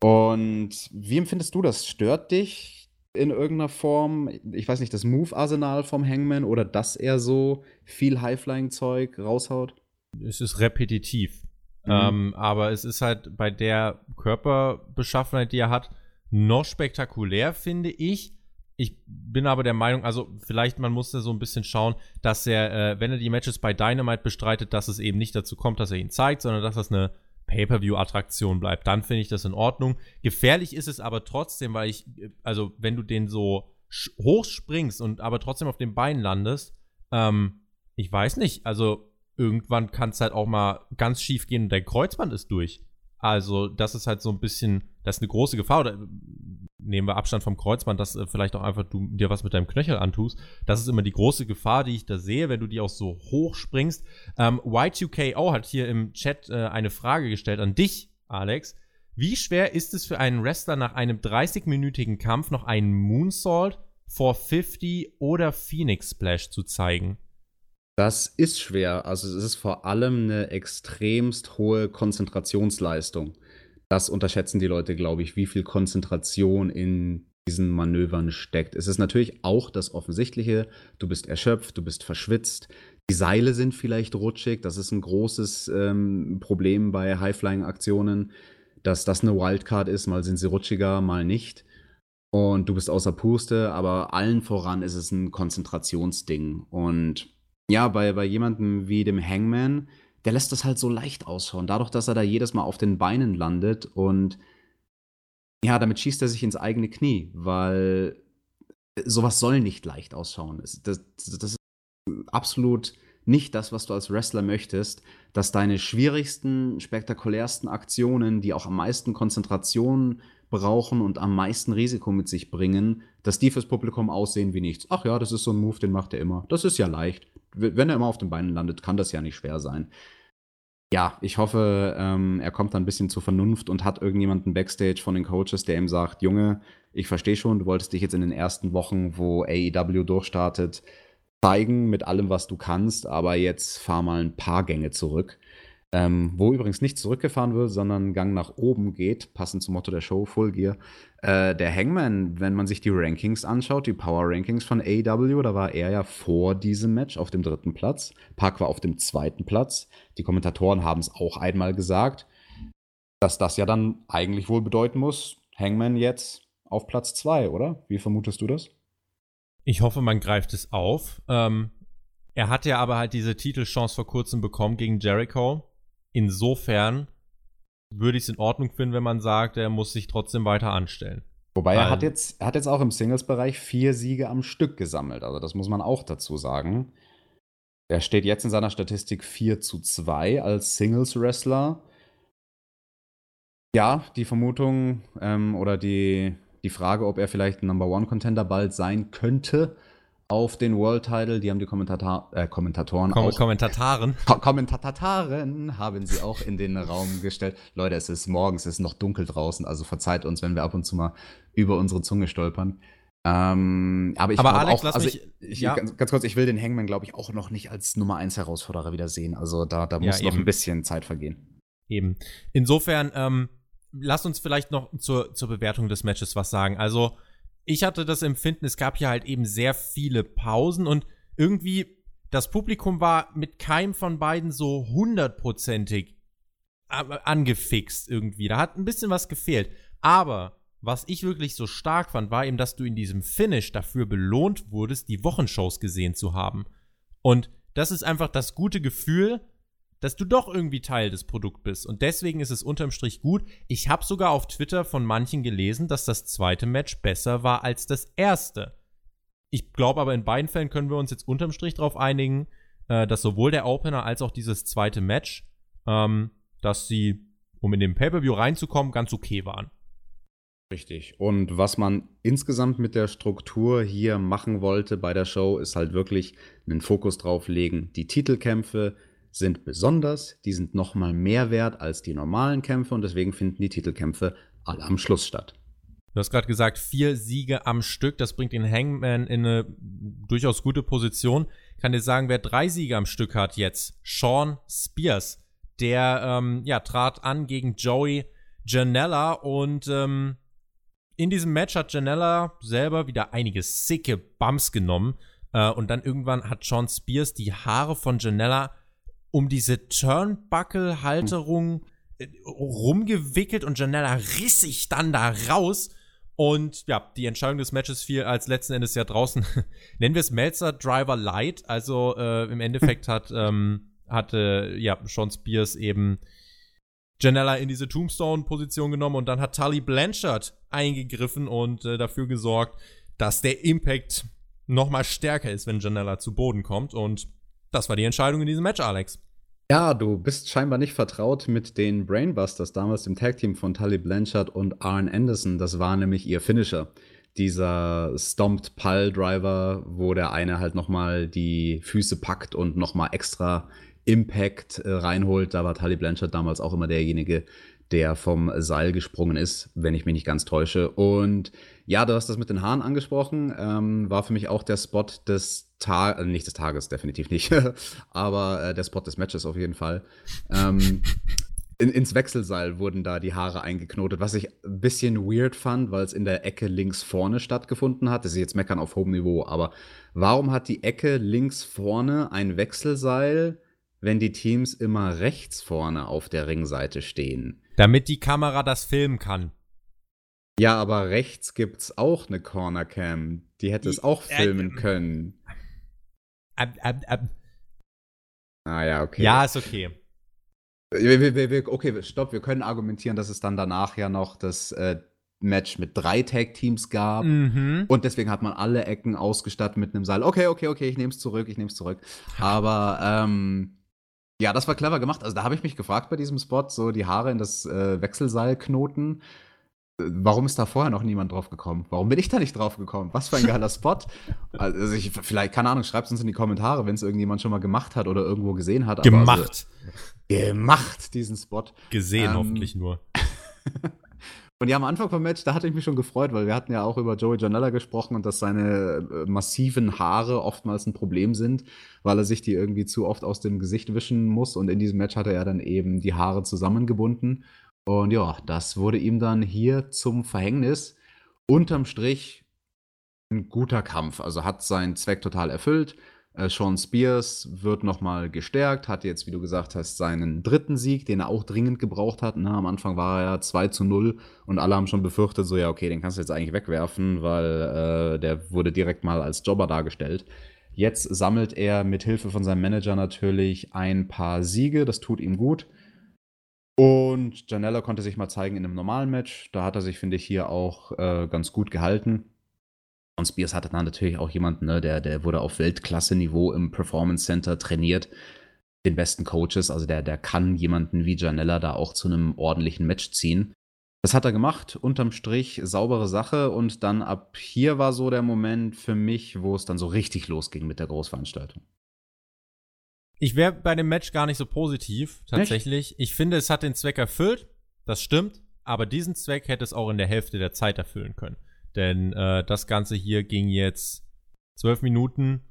Und wie empfindest du das? Stört dich in irgendeiner Form, ich weiß nicht, das Move-Arsenal vom Hangman oder dass er so viel High-Flying-Zeug raushaut? Es ist repetitiv. Mhm. Ähm, aber es ist halt bei der Körperbeschaffenheit, die er hat, noch spektakulär, finde ich. Ich bin aber der Meinung, also vielleicht man muss da so ein bisschen schauen, dass er, äh, wenn er die Matches bei Dynamite bestreitet, dass es eben nicht dazu kommt, dass er ihn zeigt, sondern dass das eine Pay-per-view-Attraktion bleibt, dann finde ich das in Ordnung. Gefährlich ist es aber trotzdem, weil ich, also wenn du den so hochspringst und aber trotzdem auf den Beinen landest, ähm, ich weiß nicht, also irgendwann kann es halt auch mal ganz schief gehen und dein Kreuzband ist durch. Also, das ist halt so ein bisschen, das ist eine große Gefahr. Oder nehmen wir Abstand vom Kreuzband, dass äh, vielleicht auch einfach du dir was mit deinem Knöchel antust. Das ist immer die große Gefahr, die ich da sehe, wenn du die auch so hoch springst. Ähm, Y2KO hat hier im Chat äh, eine Frage gestellt an dich, Alex. Wie schwer ist es für einen Wrestler nach einem 30-minütigen Kampf noch einen Moonsault, 450 oder Phoenix Splash zu zeigen? Das ist schwer. Also es ist vor allem eine extremst hohe Konzentrationsleistung. Das unterschätzen die Leute, glaube ich, wie viel Konzentration in diesen Manövern steckt. Es ist natürlich auch das Offensichtliche. Du bist erschöpft, du bist verschwitzt. Die Seile sind vielleicht rutschig. Das ist ein großes ähm, Problem bei High-Flying-Aktionen, dass das eine Wildcard ist. Mal sind sie rutschiger, mal nicht. Und du bist außer Puste, aber allen voran ist es ein Konzentrationsding. Und ja, bei, bei jemandem wie dem Hangman, der lässt das halt so leicht ausschauen. Dadurch, dass er da jedes Mal auf den Beinen landet und ja, damit schießt er sich ins eigene Knie, weil sowas soll nicht leicht ausschauen. Das, das, das ist absolut nicht das, was du als Wrestler möchtest, dass deine schwierigsten, spektakulärsten Aktionen, die auch am meisten Konzentration brauchen und am meisten Risiko mit sich bringen, dass die fürs Publikum aussehen wie nichts. Ach ja, das ist so ein Move, den macht er immer. Das ist ja leicht wenn er immer auf den Beinen landet, kann das ja nicht schwer sein. Ja, ich hoffe, ähm, er kommt da ein bisschen zur Vernunft und hat irgendjemanden Backstage von den Coaches, der ihm sagt, Junge, ich verstehe schon, du wolltest dich jetzt in den ersten Wochen, wo AEW durchstartet, zeigen mit allem, was du kannst, aber jetzt fahr mal ein paar Gänge zurück. Ähm, wo übrigens nicht zurückgefahren wird, sondern Gang nach oben geht, passend zum Motto der Show, Full Gear. Äh, der Hangman, wenn man sich die Rankings anschaut, die Power Rankings von AEW, da war er ja vor diesem Match auf dem dritten Platz. Park war auf dem zweiten Platz. Die Kommentatoren haben es auch einmal gesagt, dass das ja dann eigentlich wohl bedeuten muss, Hangman jetzt auf Platz zwei, oder? Wie vermutest du das? Ich hoffe, man greift es auf. Ähm, er hat ja aber halt diese Titelchance vor kurzem bekommen gegen Jericho insofern würde ich es in Ordnung finden, wenn man sagt, er muss sich trotzdem weiter anstellen. Wobei er hat jetzt, er hat jetzt auch im Singles-Bereich vier Siege am Stück gesammelt. Also das muss man auch dazu sagen. Er steht jetzt in seiner Statistik 4 zu 2 als Singles-Wrestler. Ja, die Vermutung ähm, oder die, die Frage, ob er vielleicht ein Number One-Contender bald sein könnte, auf den World Title. Die haben die Kommentator, äh, Kommentatoren Kom auch. Kommentataren. [LAUGHS] Ko Kommentataren haben sie auch in den Raum gestellt. Leute, es ist morgens, es ist noch dunkel draußen, also verzeiht uns, wenn wir ab und zu mal über unsere Zunge stolpern. Ähm, aber ich aber Alex, auch, lass also mich, ich, ja. ganz, ganz, kurz, ich will den Hangman, glaube ich, auch noch nicht als Nummer 1 Herausforderer wieder sehen. Also da, da muss ja, noch ein bisschen Zeit vergehen. Eben. Insofern, ähm, lass uns vielleicht noch zur, zur Bewertung des Matches was sagen. Also, ich hatte das Empfinden, es gab hier halt eben sehr viele Pausen und irgendwie das Publikum war mit keinem von beiden so hundertprozentig angefixt irgendwie. Da hat ein bisschen was gefehlt. Aber was ich wirklich so stark fand, war eben, dass du in diesem Finish dafür belohnt wurdest, die Wochenshows gesehen zu haben. Und das ist einfach das gute Gefühl, dass du doch irgendwie Teil des Produkts bist. Und deswegen ist es unterm Strich gut. Ich habe sogar auf Twitter von manchen gelesen, dass das zweite Match besser war als das erste. Ich glaube aber, in beiden Fällen können wir uns jetzt unterm Strich darauf einigen, äh, dass sowohl der Opener als auch dieses zweite Match, ähm, dass sie, um in den Pay-Per-View reinzukommen, ganz okay waren. Richtig. Und was man insgesamt mit der Struktur hier machen wollte bei der Show, ist halt wirklich einen Fokus drauf legen. Die Titelkämpfe sind besonders, die sind nochmal mehr wert als die normalen Kämpfe und deswegen finden die Titelkämpfe alle am Schluss statt. Du hast gerade gesagt, vier Siege am Stück. Das bringt den Hangman in eine durchaus gute Position. Kann dir sagen, wer drei Siege am Stück hat jetzt? Sean Spears. Der ähm, ja, trat an gegen Joey Janella und ähm, in diesem Match hat Janella selber wieder einige sicke Bumps genommen. Äh, und dann irgendwann hat Sean Spears die Haare von Janella um diese Turnbuckle-Halterung äh, rumgewickelt und Janella riss sich dann da raus und ja, die Entscheidung des Matches fiel als letzten Endes ja draußen, [LAUGHS] nennen wir es Melzer Driver Light. Also äh, im Endeffekt hat, [LAUGHS] ähm, hatte ja Sean Spears eben Janella in diese Tombstone-Position genommen und dann hat Tully Blanchard eingegriffen und äh, dafür gesorgt, dass der Impact noch mal stärker ist, wenn Janella zu Boden kommt. Und das war die Entscheidung in diesem Match, Alex. Ja, du bist scheinbar nicht vertraut mit den Brainbusters, damals im Tag-Team von Tully Blanchard und Arn Anderson. Das war nämlich ihr Finisher. Dieser Stomped Pile Driver, wo der eine halt nochmal die Füße packt und nochmal extra Impact äh, reinholt. Da war Tully Blanchard damals auch immer derjenige, der vom Seil gesprungen ist, wenn ich mich nicht ganz täusche. Und ja, du hast das mit den Haaren angesprochen. Ähm, war für mich auch der Spot des Tages, äh, nicht des Tages, definitiv nicht, [LAUGHS] aber äh, der Spot des Matches auf jeden Fall. Ähm, in, ins Wechselseil wurden da die Haare eingeknotet, was ich ein bisschen weird fand, weil es in der Ecke links vorne stattgefunden hat. Das ist jetzt Meckern auf hohem Niveau, aber warum hat die Ecke links vorne ein Wechselseil, wenn die Teams immer rechts vorne auf der Ringseite stehen? Damit die Kamera das filmen kann. Ja, aber rechts gibt's auch eine Corner Cam. Die hätte es auch filmen können. Ab, ab, ab. Ah ja, okay. Ja, ist okay. Okay, stopp. Wir können argumentieren, dass es dann danach ja noch das äh, Match mit drei Tag-Teams gab. Mhm. Und deswegen hat man alle Ecken ausgestattet mit einem Seil. Okay, okay, okay, ich nehme es zurück, ich nehme es zurück. Aber ähm, ja, das war clever gemacht. Also da habe ich mich gefragt bei diesem Spot, so die Haare in das äh, Wechselseil knoten. Äh, warum ist da vorher noch niemand drauf gekommen? Warum bin ich da nicht drauf gekommen? Was für ein geiler [LAUGHS] Spot. Also ich, vielleicht, keine Ahnung, schreibt es uns in die Kommentare, wenn es irgendjemand schon mal gemacht hat oder irgendwo gesehen hat. Gemacht. Also, gemacht, diesen Spot. Gesehen ähm, hoffentlich nur. [LAUGHS] Und ja, am Anfang vom Match, da hatte ich mich schon gefreut, weil wir hatten ja auch über Joey Janella gesprochen und dass seine äh, massiven Haare oftmals ein Problem sind, weil er sich die irgendwie zu oft aus dem Gesicht wischen muss. Und in diesem Match hatte er dann eben die Haare zusammengebunden. Und ja, das wurde ihm dann hier zum Verhängnis. Unterm Strich ein guter Kampf. Also hat seinen Zweck total erfüllt. Äh, Sean Spears wird nochmal gestärkt, hat jetzt, wie du gesagt hast, seinen dritten Sieg, den er auch dringend gebraucht hat. Ne? Am Anfang war er ja 2 zu 0 und alle haben schon befürchtet, so ja, okay, den kannst du jetzt eigentlich wegwerfen, weil äh, der wurde direkt mal als Jobber dargestellt. Jetzt sammelt er mit Hilfe von seinem Manager natürlich ein paar Siege, das tut ihm gut. Und Janella konnte sich mal zeigen in einem normalen Match. Da hat er sich, finde ich, hier auch äh, ganz gut gehalten. Und Spears hatte dann natürlich auch jemanden, ne, der, der wurde auf Weltklasse-Niveau im Performance Center trainiert. Den besten Coaches, also der, der kann jemanden wie Janella da auch zu einem ordentlichen Match ziehen. Das hat er gemacht, unterm Strich saubere Sache und dann ab hier war so der Moment für mich, wo es dann so richtig losging mit der Großveranstaltung. Ich wäre bei dem Match gar nicht so positiv, tatsächlich. Echt? Ich finde, es hat den Zweck erfüllt, das stimmt, aber diesen Zweck hätte es auch in der Hälfte der Zeit erfüllen können. Denn äh, das Ganze hier ging jetzt zwölf Minuten.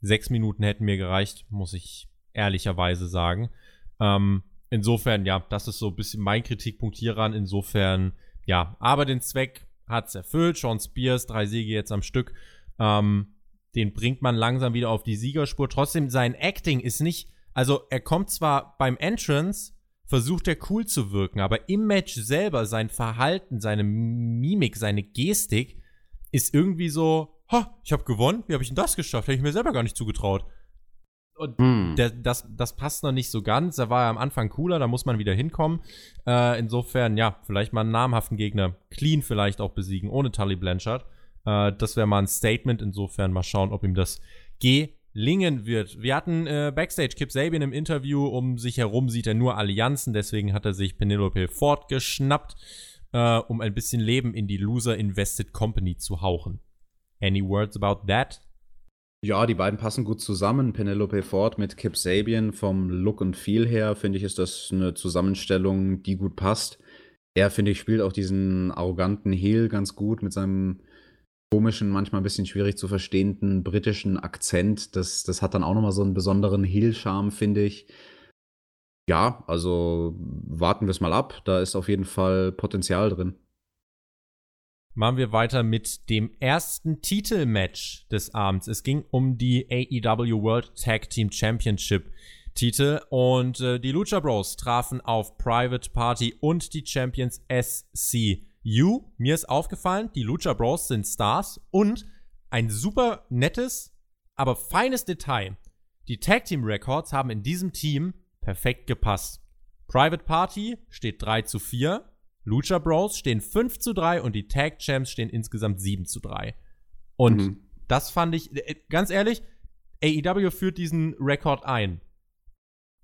Sechs Minuten hätten mir gereicht, muss ich ehrlicherweise sagen. Ähm, insofern, ja, das ist so ein bisschen mein Kritikpunkt hieran. Insofern, ja, aber den Zweck hat es erfüllt. Sean Spears, drei Siege jetzt am Stück. Ähm, den bringt man langsam wieder auf die Siegerspur. Trotzdem, sein Acting ist nicht, also er kommt zwar beim Entrance versucht er cool zu wirken, aber im Match selber sein Verhalten, seine Mimik, seine Gestik ist irgendwie so, ha, ich habe gewonnen, wie habe ich denn das geschafft? Hätte ich mir selber gar nicht zugetraut. Und hm. der, das, das passt noch nicht so ganz. Da war er am Anfang cooler, da muss man wieder hinkommen. Äh, insofern, ja, vielleicht mal einen namhaften Gegner clean vielleicht auch besiegen, ohne Tully Blanchard. Äh, das wäre mal ein Statement. Insofern mal schauen, ob ihm das gelingen wird. Wir hatten äh, Backstage Kip Sabian im Interview. Um sich herum sieht er nur Allianzen. Deswegen hat er sich Penelope Ford geschnappt, äh, um ein bisschen Leben in die Loser Invested Company zu hauchen. Any words about that? Ja, die beiden passen gut zusammen. Penelope Ford mit Kip Sabian. Vom Look und Feel her, finde ich, ist das eine Zusammenstellung, die gut passt. Er, finde ich, spielt auch diesen arroganten Heel ganz gut mit seinem komischen, manchmal ein bisschen schwierig zu verstehenden britischen Akzent. Das, das hat dann auch nochmal so einen besonderen Heel-Charme, finde ich. Ja, also warten wir es mal ab. Da ist auf jeden Fall Potenzial drin. Machen wir weiter mit dem ersten Titelmatch des Abends. Es ging um die AEW World Tag Team Championship Titel und äh, die Lucha Bros trafen auf Private Party und die Champions SCU. Mir ist aufgefallen, die Lucha Bros sind Stars und ein super nettes, aber feines Detail. Die Tag Team Records haben in diesem Team perfekt gepasst. Private Party steht 3 zu 4 Lucha Bros stehen 5 zu 3 und die Tag Champs stehen insgesamt 7 zu 3. Und mhm. das fand ich, äh, ganz ehrlich, AEW führt diesen Rekord ein.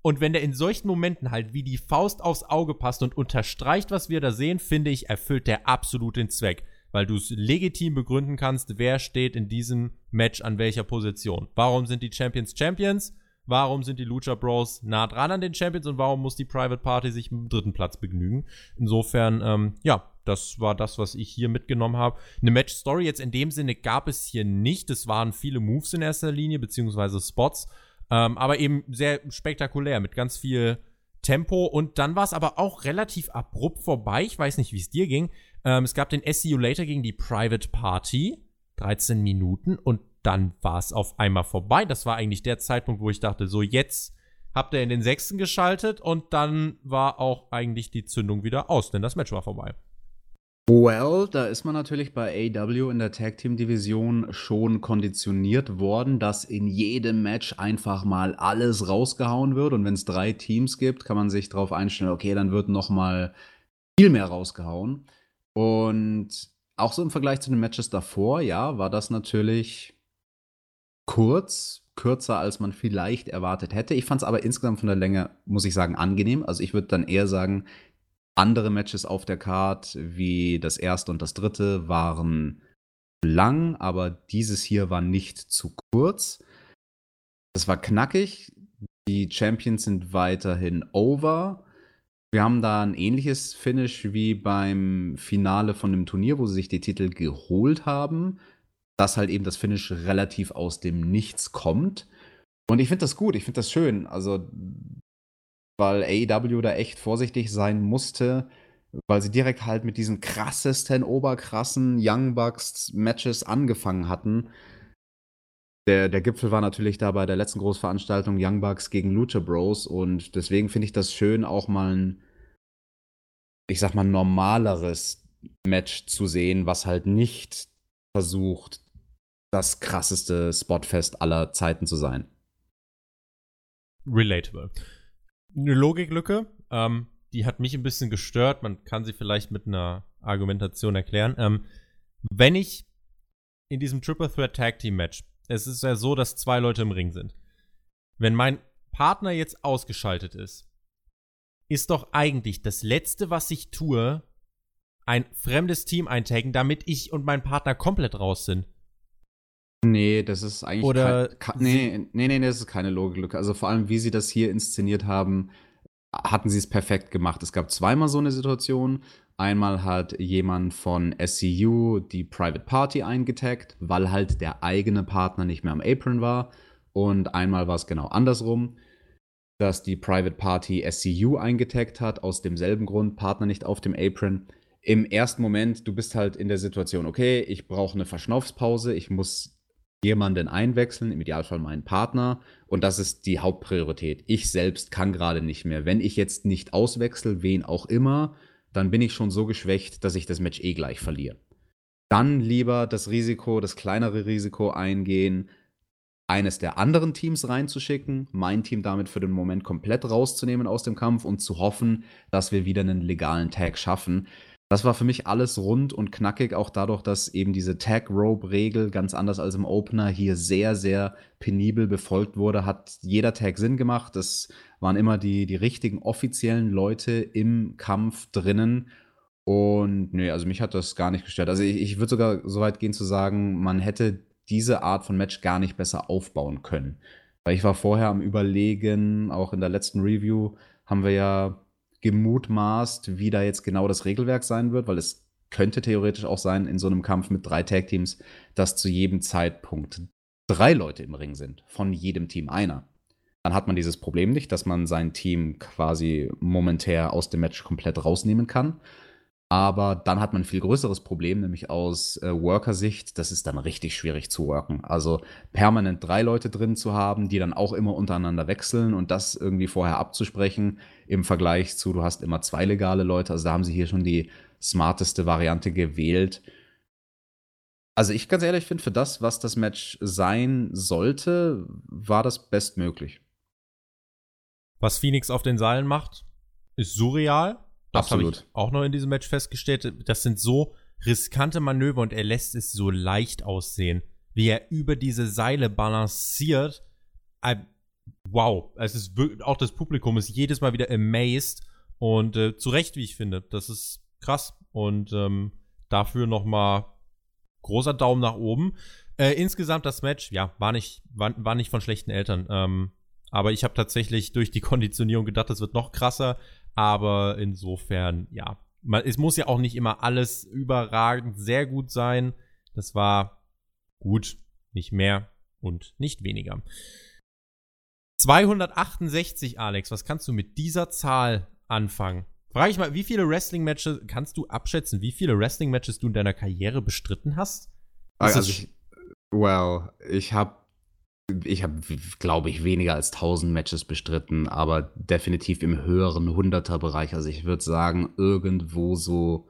Und wenn der in solchen Momenten halt wie die Faust aufs Auge passt und unterstreicht, was wir da sehen, finde ich, erfüllt der absolut den Zweck. Weil du es legitim begründen kannst, wer steht in diesem Match an welcher Position. Warum sind die Champions Champions? Warum sind die Lucha Bros nah dran an den Champions und warum muss die Private Party sich mit dem dritten Platz begnügen? Insofern, ähm, ja, das war das, was ich hier mitgenommen habe. Eine Match-Story jetzt in dem Sinne gab es hier nicht. Es waren viele Moves in erster Linie, beziehungsweise Spots, ähm, aber eben sehr spektakulär mit ganz viel Tempo. Und dann war es aber auch relativ abrupt vorbei. Ich weiß nicht, wie es dir ging. Ähm, es gab den SCU Later gegen die Private Party. 13 Minuten und dann war es auf einmal vorbei. Das war eigentlich der Zeitpunkt, wo ich dachte, so jetzt habt ihr in den sechsten geschaltet und dann war auch eigentlich die Zündung wieder aus, denn das Match war vorbei. Well, da ist man natürlich bei AW in der Tag Team Division schon konditioniert worden, dass in jedem Match einfach mal alles rausgehauen wird und wenn es drei Teams gibt, kann man sich darauf einstellen, okay, dann wird noch mal viel mehr rausgehauen und auch so im Vergleich zu den Matches davor, ja, war das natürlich kurz, kürzer als man vielleicht erwartet hätte. Ich fand es aber insgesamt von der Länge, muss ich sagen, angenehm. Also ich würde dann eher sagen, andere Matches auf der Card, wie das erste und das dritte, waren lang, aber dieses hier war nicht zu kurz. Es war knackig. Die Champions sind weiterhin over. Wir haben da ein ähnliches Finish wie beim Finale von dem Turnier, wo sie sich die Titel geholt haben dass halt eben das Finish relativ aus dem Nichts kommt. Und ich finde das gut, ich finde das schön. Also, weil AEW da echt vorsichtig sein musste, weil sie direkt halt mit diesen krassesten, oberkrassen Young Bucks Matches angefangen hatten. Der, der Gipfel war natürlich da bei der letzten Großveranstaltung Young Bucks gegen Lucha Bros. Und deswegen finde ich das schön, auch mal ein, ich sag mal, normaleres Match zu sehen, was halt nicht versucht, das krasseste Spotfest aller Zeiten zu sein. Relatable. Eine Logiklücke, ähm, die hat mich ein bisschen gestört. Man kann sie vielleicht mit einer Argumentation erklären. Ähm, wenn ich in diesem Triple Threat Tag Team Match, es ist ja so, dass zwei Leute im Ring sind. Wenn mein Partner jetzt ausgeschaltet ist, ist doch eigentlich das Letzte, was ich tue, ein fremdes Team eintaggen, damit ich und mein Partner komplett raus sind. Nee, das ist eigentlich Oder kein, nee, nee, nee, das ist keine Logiklücke. Also vor allem, wie sie das hier inszeniert haben, hatten sie es perfekt gemacht. Es gab zweimal so eine Situation. Einmal hat jemand von SCU die Private Party eingetaggt, weil halt der eigene Partner nicht mehr am Apron war. Und einmal war es genau andersrum, dass die Private Party SCU eingetaggt hat, aus demselben Grund, Partner nicht auf dem Apron. Im ersten Moment, du bist halt in der Situation, okay, ich brauche eine Verschnaufspause, ich muss jemanden einwechseln, im Idealfall meinen Partner. Und das ist die Hauptpriorität. Ich selbst kann gerade nicht mehr. Wenn ich jetzt nicht auswechsel, wen auch immer, dann bin ich schon so geschwächt, dass ich das Match eh gleich verliere. Dann lieber das Risiko, das kleinere Risiko eingehen, eines der anderen Teams reinzuschicken, mein Team damit für den Moment komplett rauszunehmen aus dem Kampf und zu hoffen, dass wir wieder einen legalen Tag schaffen. Das war für mich alles rund und knackig, auch dadurch, dass eben diese Tag-Rope-Regel ganz anders als im Opener hier sehr, sehr penibel befolgt wurde, hat jeder Tag Sinn gemacht. Es waren immer die, die richtigen offiziellen Leute im Kampf drinnen. Und nee, also mich hat das gar nicht gestört. Also ich, ich würde sogar so weit gehen zu sagen, man hätte diese Art von Match gar nicht besser aufbauen können. Weil ich war vorher am Überlegen, auch in der letzten Review haben wir ja gemutmaßt, wie da jetzt genau das Regelwerk sein wird, weil es könnte theoretisch auch sein, in so einem Kampf mit drei Tag-Teams, dass zu jedem Zeitpunkt drei Leute im Ring sind, von jedem Team einer. Dann hat man dieses Problem nicht, dass man sein Team quasi momentär aus dem Match komplett rausnehmen kann. Aber dann hat man ein viel größeres Problem, nämlich aus äh, Worker-Sicht, das ist dann richtig schwierig zu worken. Also permanent drei Leute drin zu haben, die dann auch immer untereinander wechseln und das irgendwie vorher abzusprechen, im Vergleich zu, du hast immer zwei legale Leute. Also da haben sie hier schon die smarteste Variante gewählt. Also ich ganz ehrlich finde, für das, was das Match sein sollte, war das bestmöglich. Was Phoenix auf den Seilen macht, ist surreal. Das habe ich auch noch in diesem Match festgestellt. Das sind so riskante Manöver und er lässt es so leicht aussehen, wie er über diese Seile balanciert. Wow, es ist wirklich, auch das Publikum ist jedes Mal wieder amazed und äh, zu Recht, wie ich finde. Das ist krass und ähm, dafür nochmal großer Daumen nach oben. Äh, insgesamt das Match, ja, war nicht, war, war nicht von schlechten Eltern. Ähm, aber ich habe tatsächlich durch die Konditionierung gedacht, es wird noch krasser. Aber insofern, ja. Man, es muss ja auch nicht immer alles überragend sehr gut sein. Das war gut, nicht mehr und nicht weniger. 268, Alex, was kannst du mit dieser Zahl anfangen? Frage ich mal, wie viele Wrestling-Matches kannst du abschätzen, wie viele Wrestling-Matches du in deiner Karriere bestritten hast? also ich, well, ich habe ich habe, glaube ich, weniger als 1000 Matches bestritten, aber definitiv im höheren 100er-Bereich. Also ich würde sagen, irgendwo so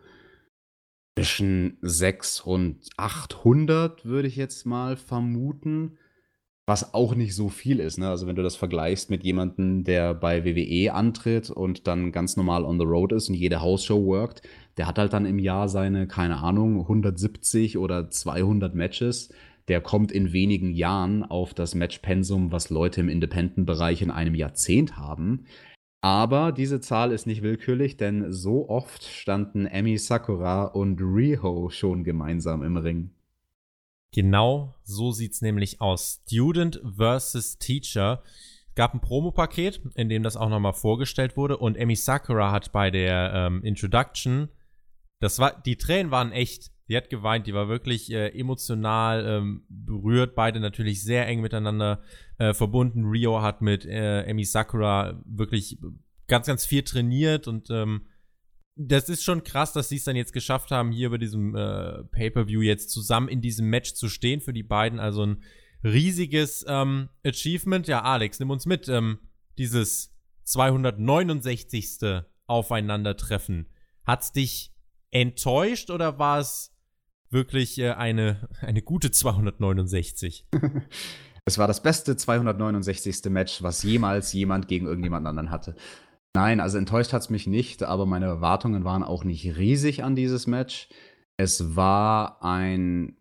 zwischen 6 und 800 würde ich jetzt mal vermuten. Was auch nicht so viel ist. Ne? Also wenn du das vergleichst mit jemandem, der bei WWE antritt und dann ganz normal on the road ist und jede Hausshow workt, der hat halt dann im Jahr seine, keine Ahnung, 170 oder 200 Matches der kommt in wenigen Jahren auf das Matchpensum, was Leute im Independent-Bereich in einem Jahrzehnt haben. Aber diese Zahl ist nicht willkürlich, denn so oft standen Emi Sakura und Riho schon gemeinsam im Ring. Genau so sieht's nämlich aus. Student versus Teacher. Gab ein Promopaket, in dem das auch nochmal vorgestellt wurde und Emi Sakura hat bei der ähm, Introduction, das war, die Tränen waren echt. Die hat geweint, die war wirklich äh, emotional ähm, berührt. Beide natürlich sehr eng miteinander äh, verbunden. Rio hat mit äh, Emi Sakura wirklich ganz, ganz viel trainiert und ähm, das ist schon krass, dass sie es dann jetzt geschafft haben, hier über diesem äh, Pay-Per-View jetzt zusammen in diesem Match zu stehen für die beiden. Also ein riesiges ähm, Achievement. Ja, Alex, nimm uns mit. Ähm, dieses 269. Aufeinandertreffen. Hat's dich enttäuscht oder war es wirklich äh, eine, eine gute 269. [LAUGHS] es war das beste 269. Match, was jemals jemand gegen irgendjemand anderen hatte. Nein, also enttäuscht hat es mich nicht, aber meine Erwartungen waren auch nicht riesig an dieses Match. Es war ein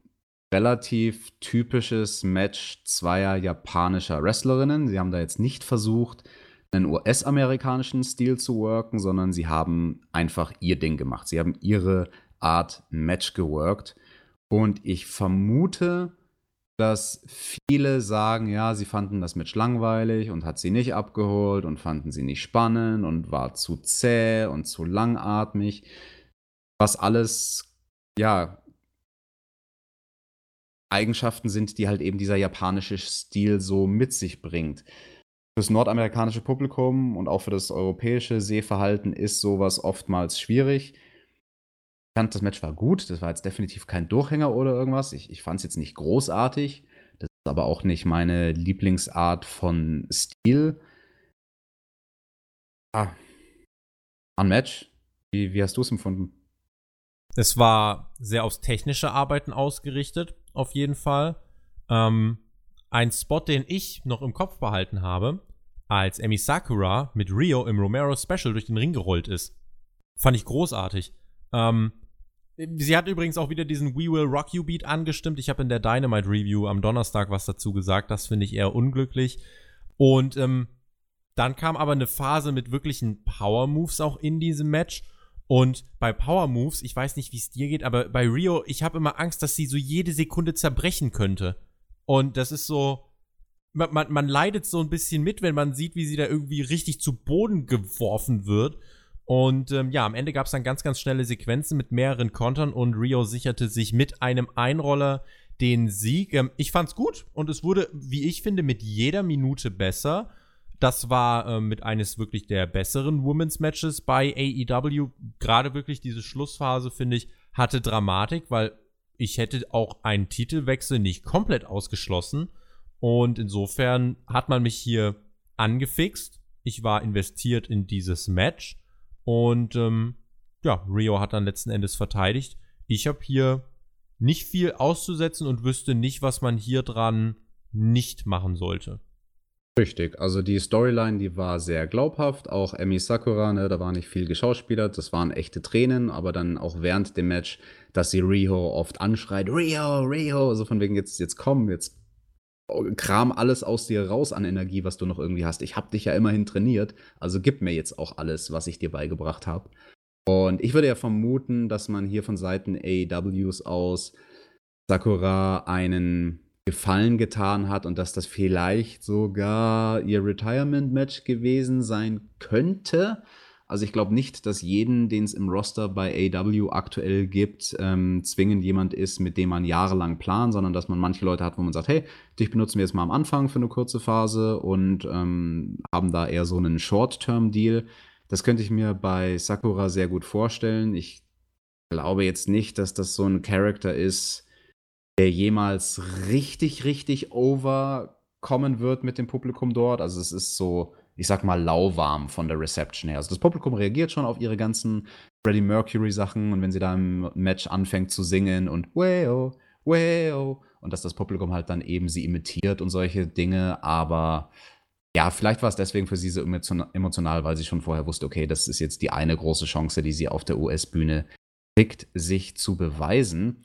relativ typisches Match zweier japanischer Wrestlerinnen. Sie haben da jetzt nicht versucht, einen US-amerikanischen Stil zu worken, sondern sie haben einfach ihr Ding gemacht. Sie haben ihre Art Match geworkt. Und ich vermute, dass viele sagen, ja, sie fanden das Match langweilig und hat sie nicht abgeholt und fanden sie nicht spannend und war zu zäh und zu langatmig. Was alles, ja, Eigenschaften sind, die halt eben dieser japanische Stil so mit sich bringt. Fürs nordamerikanische Publikum und auch für das europäische Sehverhalten ist sowas oftmals schwierig fand, das Match war gut. Das war jetzt definitiv kein Durchhänger oder irgendwas. Ich, ich fand es jetzt nicht großartig. Das ist aber auch nicht meine Lieblingsart von Stil. Ah. Ein Match. Wie, wie hast du es empfunden? Es war sehr aufs technische Arbeiten ausgerichtet, auf jeden Fall. Ähm, ein Spot, den ich noch im Kopf behalten habe, als Emi Sakura mit Rio im Romero Special durch den Ring gerollt ist. Fand ich großartig. Ähm, sie hat übrigens auch wieder diesen We Will Rock You Beat angestimmt. Ich habe in der Dynamite Review am Donnerstag was dazu gesagt. Das finde ich eher unglücklich. Und ähm, dann kam aber eine Phase mit wirklichen Power Moves auch in diesem Match. Und bei Power Moves, ich weiß nicht, wie es dir geht, aber bei Rio, ich habe immer Angst, dass sie so jede Sekunde zerbrechen könnte. Und das ist so, man, man, man leidet so ein bisschen mit, wenn man sieht, wie sie da irgendwie richtig zu Boden geworfen wird. Und ähm, ja, am Ende gab es dann ganz, ganz schnelle Sequenzen mit mehreren Kontern und Rio sicherte sich mit einem Einroller den Sieg. Ähm, ich fand's gut und es wurde, wie ich finde, mit jeder Minute besser. Das war ähm, mit eines wirklich der besseren Women's Matches bei AEW. Gerade wirklich diese Schlussphase, finde ich, hatte Dramatik, weil ich hätte auch einen Titelwechsel nicht komplett ausgeschlossen. Und insofern hat man mich hier angefixt. Ich war investiert in dieses Match. Und ähm, ja, Rio hat dann letzten Endes verteidigt. Ich habe hier nicht viel auszusetzen und wüsste nicht, was man hier dran nicht machen sollte. Richtig, also die Storyline, die war sehr glaubhaft, auch Emi Sakura, ne, da war nicht viel geschauspielert, das waren echte Tränen, aber dann auch während dem Match, dass sie Rio oft anschreit, Rio, Rio, also von wegen jetzt, jetzt komm, jetzt kram alles aus dir raus an Energie, was du noch irgendwie hast. Ich hab dich ja immerhin trainiert, also gib mir jetzt auch alles, was ich dir beigebracht habe. Und ich würde ja vermuten, dass man hier von Seiten AEWs aus Sakura einen Gefallen getan hat und dass das vielleicht sogar ihr Retirement-Match gewesen sein könnte. Also ich glaube nicht, dass jeden, den es im Roster bei AW aktuell gibt, ähm, zwingend jemand ist, mit dem man jahrelang plant, sondern dass man manche Leute hat, wo man sagt, hey, dich benutzen wir jetzt mal am Anfang für eine kurze Phase und ähm, haben da eher so einen Short-Term-Deal. Das könnte ich mir bei Sakura sehr gut vorstellen. Ich glaube jetzt nicht, dass das so ein Charakter ist, der jemals richtig, richtig overkommen wird mit dem Publikum dort. Also es ist so, ich sag mal, lauwarm von der Reception her. Also das Publikum reagiert schon auf ihre ganzen Freddie Mercury Sachen und wenn sie da im Match anfängt zu singen und Weo, Weo und dass das Publikum halt dann eben sie imitiert und solche Dinge, aber ja, vielleicht war es deswegen für sie so emotional, weil sie schon vorher wusste, okay, das ist jetzt die eine große Chance, die sie auf der US-Bühne kriegt, sich zu beweisen.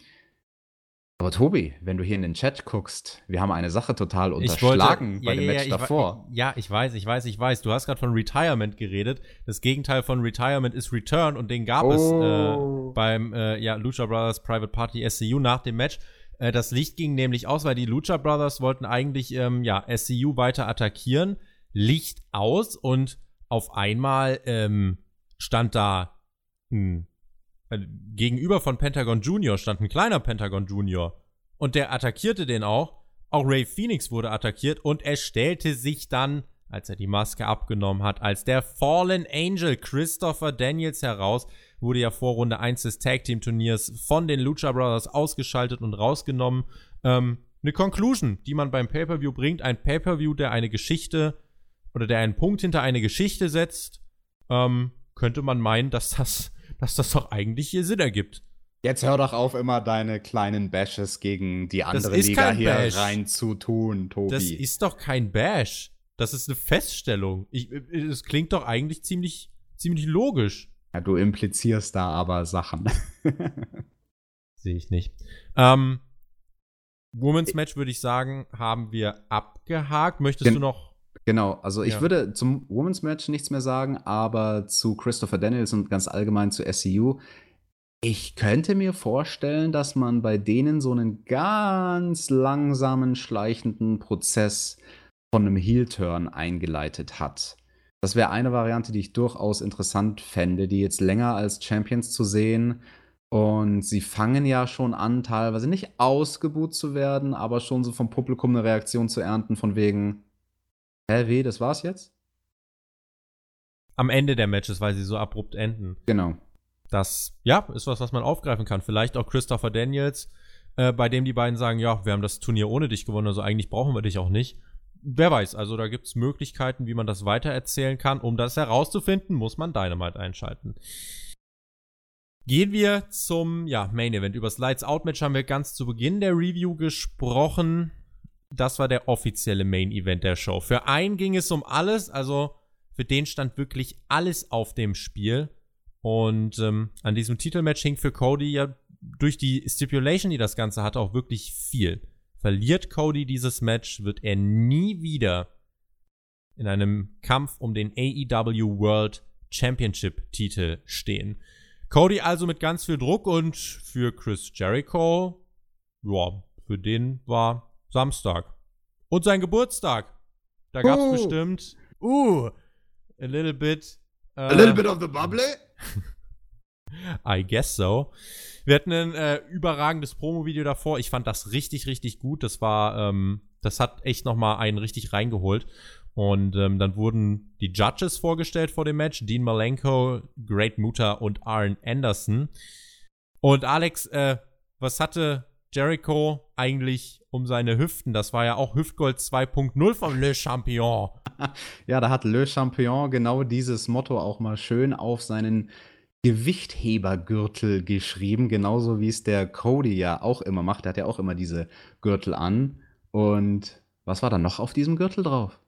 Aber Tobi, wenn du hier in den Chat guckst, wir haben eine Sache total unterschlagen wollte, bei ja, dem ja, Match ja, davor. ja, ich weiß, ich weiß, ich weiß. Du hast gerade von Retirement geredet. Das Gegenteil von Retirement ist Return und den gab oh. es äh, beim äh, ja, Lucha Brothers Private Party SCU nach dem Match. Äh, das Licht ging nämlich aus, weil die Lucha Brothers wollten eigentlich ähm, ja, SCU weiter attackieren. Licht aus und auf einmal ähm, stand da ein gegenüber von Pentagon Junior stand ein kleiner Pentagon Junior. Und der attackierte den auch. Auch Ray Phoenix wurde attackiert und er stellte sich dann, als er die Maske abgenommen hat, als der Fallen Angel Christopher Daniels heraus, wurde ja vor Runde 1 des Tag Team Turniers von den Lucha Brothers ausgeschaltet und rausgenommen. Ähm, eine Conclusion, die man beim Pay-Per-View bringt. Ein Pay-Per-View, der eine Geschichte oder der einen Punkt hinter eine Geschichte setzt. Ähm, könnte man meinen, dass das dass das doch eigentlich hier Sinn ergibt. Jetzt hör doch auf, immer deine kleinen Bashes gegen die andere Liga hier Bash. rein zu tun, Tobi. Das ist doch kein Bash. Das ist eine Feststellung. Es klingt doch eigentlich ziemlich, ziemlich logisch. Ja, du implizierst da aber Sachen. [LAUGHS] Sehe ich nicht. Ähm, Women's Match würde ich sagen, haben wir abgehakt. Möchtest Gen du noch Genau, also ich ja. würde zum Women's Match nichts mehr sagen, aber zu Christopher Daniels und ganz allgemein zu SCU. Ich könnte mir vorstellen, dass man bei denen so einen ganz langsamen, schleichenden Prozess von einem Heel-Turn eingeleitet hat. Das wäre eine Variante, die ich durchaus interessant fände, die jetzt länger als Champions zu sehen. Und sie fangen ja schon an, teilweise nicht ausgebuht zu werden, aber schon so vom Publikum eine Reaktion zu ernten, von wegen, Hä, wie, das war's jetzt? Am Ende der Matches, weil sie so abrupt enden. Genau. Das, ja, ist was, was man aufgreifen kann. Vielleicht auch Christopher Daniels, äh, bei dem die beiden sagen, ja, wir haben das Turnier ohne dich gewonnen, also eigentlich brauchen wir dich auch nicht. Wer weiß, also da gibt's Möglichkeiten, wie man das weitererzählen kann. Um das herauszufinden, muss man Dynamite einschalten. Gehen wir zum ja, Main Event. Über das Lights Out Match haben wir ganz zu Beginn der Review gesprochen das war der offizielle Main Event der Show. Für einen ging es um alles, also für den stand wirklich alles auf dem Spiel. Und ähm, an diesem Titelmatch hing für Cody ja durch die Stipulation, die das Ganze hatte, auch wirklich viel. Verliert Cody dieses Match, wird er nie wieder in einem Kampf um den AEW World Championship Titel stehen. Cody also mit ganz viel Druck und für Chris Jericho, ja, für den war Samstag. Und sein Geburtstag. Da gab's Oh. bestimmt, uh, a little bit. Äh, A little bit of the bubbly? [LAUGHS] I guess so. Wir hatten ein äh, überragendes Promo-Video davor. Ich fand das richtig, richtig gut. Das war, ähm, das hat echt noch mal einen richtig reingeholt. Und ähm, dann wurden die Judges vorgestellt vor dem Match. Dean Malenko, Great Muta und Arn Anderson. Und Alex, äh, was hatte Jericho eigentlich um seine Hüften? Das war ja auch Hüftgold 2.0 vom Le Champion. [LAUGHS] Ja, da hat Le Champion genau dieses Motto auch mal schön auf seinen Gewichthebergürtel geschrieben, genauso wie es der Cody ja auch immer macht. Der hat ja auch immer diese Gürtel an. Und was war da noch auf diesem Gürtel drauf?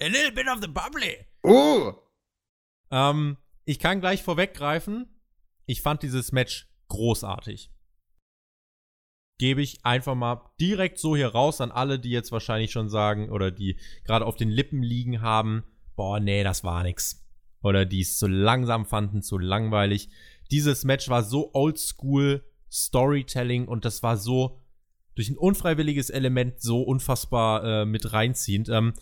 A little bit of the bubbly. Oh! Ähm, ich kann gleich vorweggreifen. Ich fand dieses Match großartig. Gebe ich einfach mal direkt so hier raus an alle, die jetzt wahrscheinlich schon sagen oder die gerade auf den Lippen liegen haben, boah, nee, das war nix. Oder die es zu langsam fanden, zu langweilig. Dieses Match war so oldschool Storytelling und das war so durch ein unfreiwilliges Element so unfassbar äh, mit reinziehend. Ähm,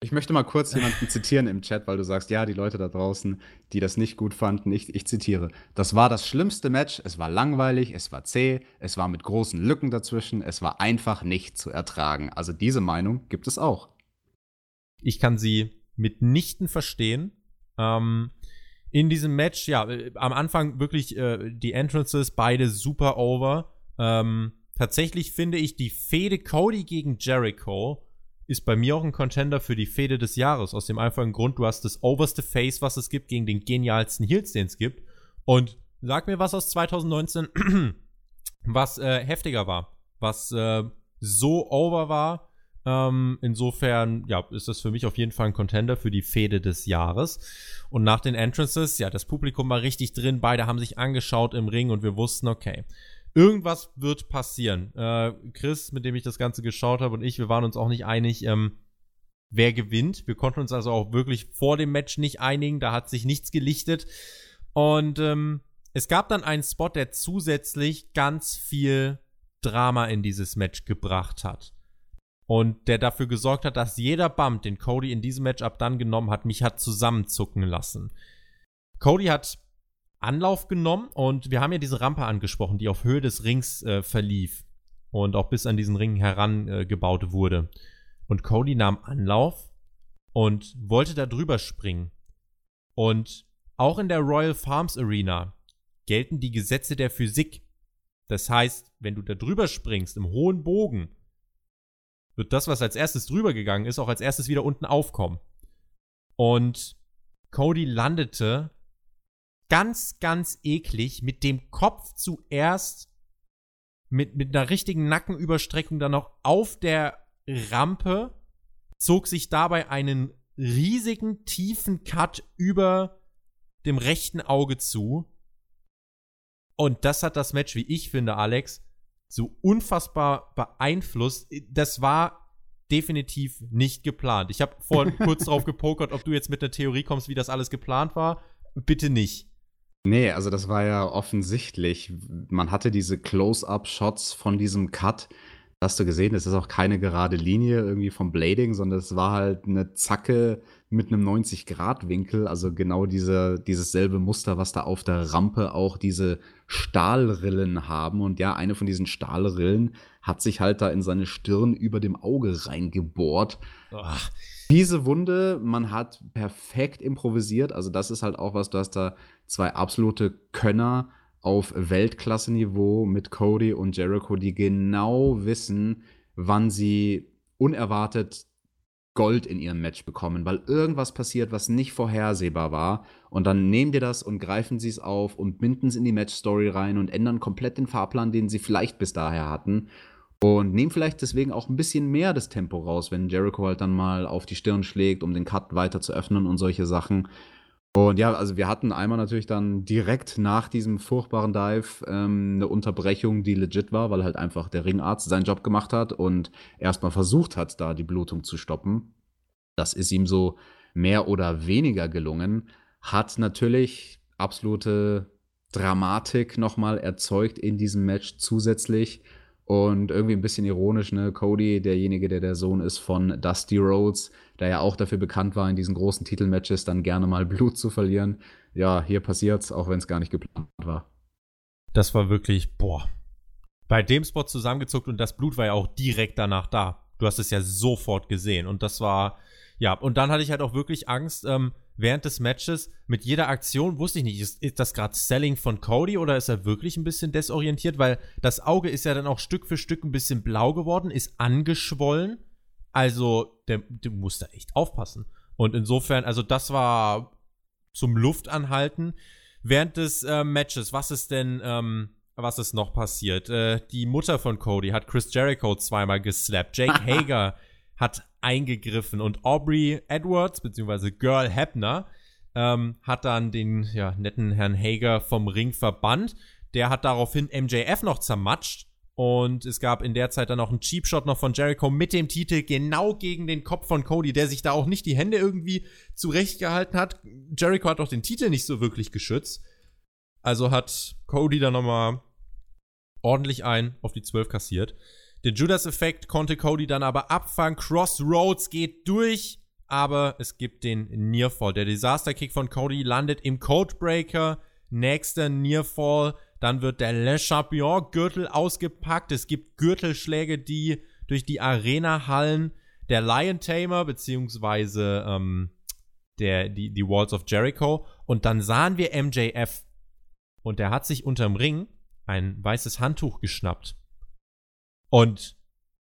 Ich möchte mal kurz jemanden zitieren im Chat, weil du sagst, ja, die Leute da draußen, die das nicht gut fanden, ich, ich zitiere. Das war das schlimmste Match, es war langweilig, es war zäh, es war mit großen Lücken dazwischen, es war einfach nicht zu ertragen. Also diese Meinung gibt es auch. Ich kann sie mitnichten verstehen. Ähm, in diesem Match, ja, äh, am Anfang wirklich äh, die Entrances, beide super over. Ähm, tatsächlich finde ich die Fehde Cody gegen Jericho ist bei mir auch ein Contender für die Fehde des Jahres. Aus dem einfachen Grund, du hast das overste Face, was es gibt, gegen den genialsten Heels, den es gibt. Und sag mir was aus 2019, [CLEARS THROAT] was äh, heftiger war, was äh, so over war. Ähm, insofern, ja, ist das für mich auf jeden Fall ein Contender für die Fehde des Jahres. Und nach den Entrances, ja, das Publikum war richtig drin, beide haben sich angeschaut im Ring und wir wussten, okay, irgendwas wird passieren. Äh, Chris, mit dem ich das Ganze geschaut habe, und ich, wir waren uns auch nicht einig, ähm, wer gewinnt. Wir konnten uns also auch wirklich vor dem Match nicht einigen, da hat sich nichts gelichtet. Und ähm, es gab dann einen Spot, der zusätzlich ganz viel Drama in dieses Match gebracht hat. Und der dafür gesorgt hat, dass jeder Bump, den Cody in diesem Match ab dann genommen hat, mich hat zusammenzucken lassen. Cody hat Anlauf genommen und wir haben ja diese Rampe angesprochen, die auf Höhe des Rings äh, verlief und auch bis an diesen Ring herangebaut äh, wurde. Und Cody nahm Anlauf und wollte da drüber springen. Und auch in der Royal Farms Arena gelten die Gesetze der Physik. Das heißt, wenn du da drüber springst im hohen Bogen, wird das, was als erstes drüber gegangen ist, auch als erstes wieder unten aufkommen. Und Cody landete ganz, ganz eklig mit dem Kopf zuerst mit, mit einer richtigen Nackenüberstreckung dann noch auf der Rampe, zog sich dabei einen riesigen, tiefen Cut über dem rechten Auge zu. Und das hat das Match, wie ich finde, Alex, so unfassbar beeinflusst. Das war definitiv nicht geplant. Ich habe vorhin [LAUGHS] kurz drauf gepokert, ob du jetzt mit einer Theorie kommst, wie das alles geplant war. Bitte nicht. Nee, also das war ja offensichtlich. Man hatte diese Close-up-Shots von diesem Cut. Hast du gesehen, das ist auch keine gerade Linie irgendwie vom Blading, sondern es war halt eine Zacke mit einem 90-Grad-Winkel. Also genau diese, dieses selbe Muster, was da auf der Rampe auch diese Stahlrillen haben. Und ja, eine von diesen Stahlrillen hat sich halt da in seine Stirn über dem Auge reingebohrt. Ach, Diese Wunde, man hat perfekt improvisiert. Also, das ist halt auch was, du hast da zwei absolute Könner auf Weltklasse-Niveau mit Cody und Jericho, die genau wissen, wann sie unerwartet Gold in ihrem Match bekommen, weil irgendwas passiert, was nicht vorhersehbar war. Und dann nehmen die das und greifen sie es auf und binden es in die Match-Story rein und ändern komplett den Fahrplan, den sie vielleicht bis daher hatten. Und nehmen vielleicht deswegen auch ein bisschen mehr das Tempo raus, wenn Jericho halt dann mal auf die Stirn schlägt, um den Cut weiter zu öffnen und solche Sachen. Und ja, also wir hatten einmal natürlich dann direkt nach diesem furchtbaren Dive ähm, eine Unterbrechung, die legit war, weil halt einfach der Ringarzt seinen Job gemacht hat und erstmal versucht hat, da die Blutung zu stoppen. Das ist ihm so mehr oder weniger gelungen. Hat natürlich absolute Dramatik nochmal erzeugt in diesem Match zusätzlich. Und irgendwie ein bisschen ironisch, ne? Cody, derjenige, der der Sohn ist von Dusty Rhodes, der ja auch dafür bekannt war, in diesen großen Titelmatches dann gerne mal Blut zu verlieren. Ja, hier passiert's, auch wenn es gar nicht geplant war. Das war wirklich, boah. Bei dem Spot zusammengezuckt und das Blut war ja auch direkt danach da. Du hast es ja sofort gesehen. Und das war, ja, und dann hatte ich halt auch wirklich Angst, ähm, während des Matches mit jeder Aktion wusste ich nicht, ist, ist das gerade Selling von Cody oder ist er wirklich ein bisschen desorientiert, weil das Auge ist ja dann auch Stück für Stück ein bisschen blau geworden, ist angeschwollen. Also, der, der muss da echt aufpassen. Und insofern, also das war zum Luftanhalten. Während des äh, Matches, was ist denn, ähm, was ist noch passiert? Äh, die Mutter von Cody hat Chris Jericho zweimal geslappt. Jake [LAUGHS] Hager hat eingegriffen und Aubrey Edwards, beziehungsweise Girl Hebner, ähm, hat dann den ja, netten Herrn Hager vom Ring verbannt. Der hat daraufhin MJF noch zermatscht. Und es gab in der Zeit dann auch einen Cheap Shot noch von Jericho mit dem Titel genau gegen den Kopf von Cody, der sich da auch nicht die Hände irgendwie zurechtgehalten hat. Jericho hat auch den Titel nicht so wirklich geschützt. Also hat Cody da nochmal ordentlich ein auf die 12 kassiert. Den Judas-Effekt konnte Cody dann aber abfangen. Crossroads geht durch, aber es gibt den Nearfall. Der Disaster-Kick von Cody landet im Codebreaker. Nächster Nearfall. Dann wird der Le Champion-Gürtel ausgepackt. Es gibt Gürtelschläge, die durch die Arena hallen. Der Lion Tamer, beziehungsweise ähm, der, die, die Walls of Jericho. Und dann sahen wir MJF. Und der hat sich unterm Ring ein weißes Handtuch geschnappt. Und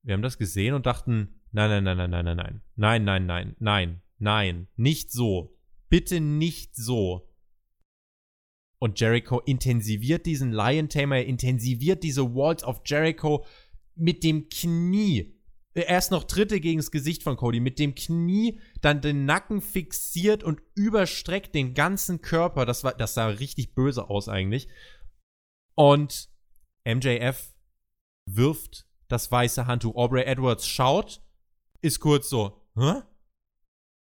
wir haben das gesehen und dachten, nein, nein, nein, nein, nein, nein, nein, nein, nein, nein, nein, nein, nicht so. Bitte nicht so. Und Jericho intensiviert diesen Lion Tamer, intensiviert diese Walls of Jericho mit dem Knie. Erst noch Tritte gegen das Gesicht von Cody, mit dem Knie dann den Nacken fixiert und überstreckt den ganzen Körper. Das, war, das sah richtig böse aus eigentlich. Und MJF wirft das weiße Handtuch. Aubrey Edwards schaut, ist kurz so, hä?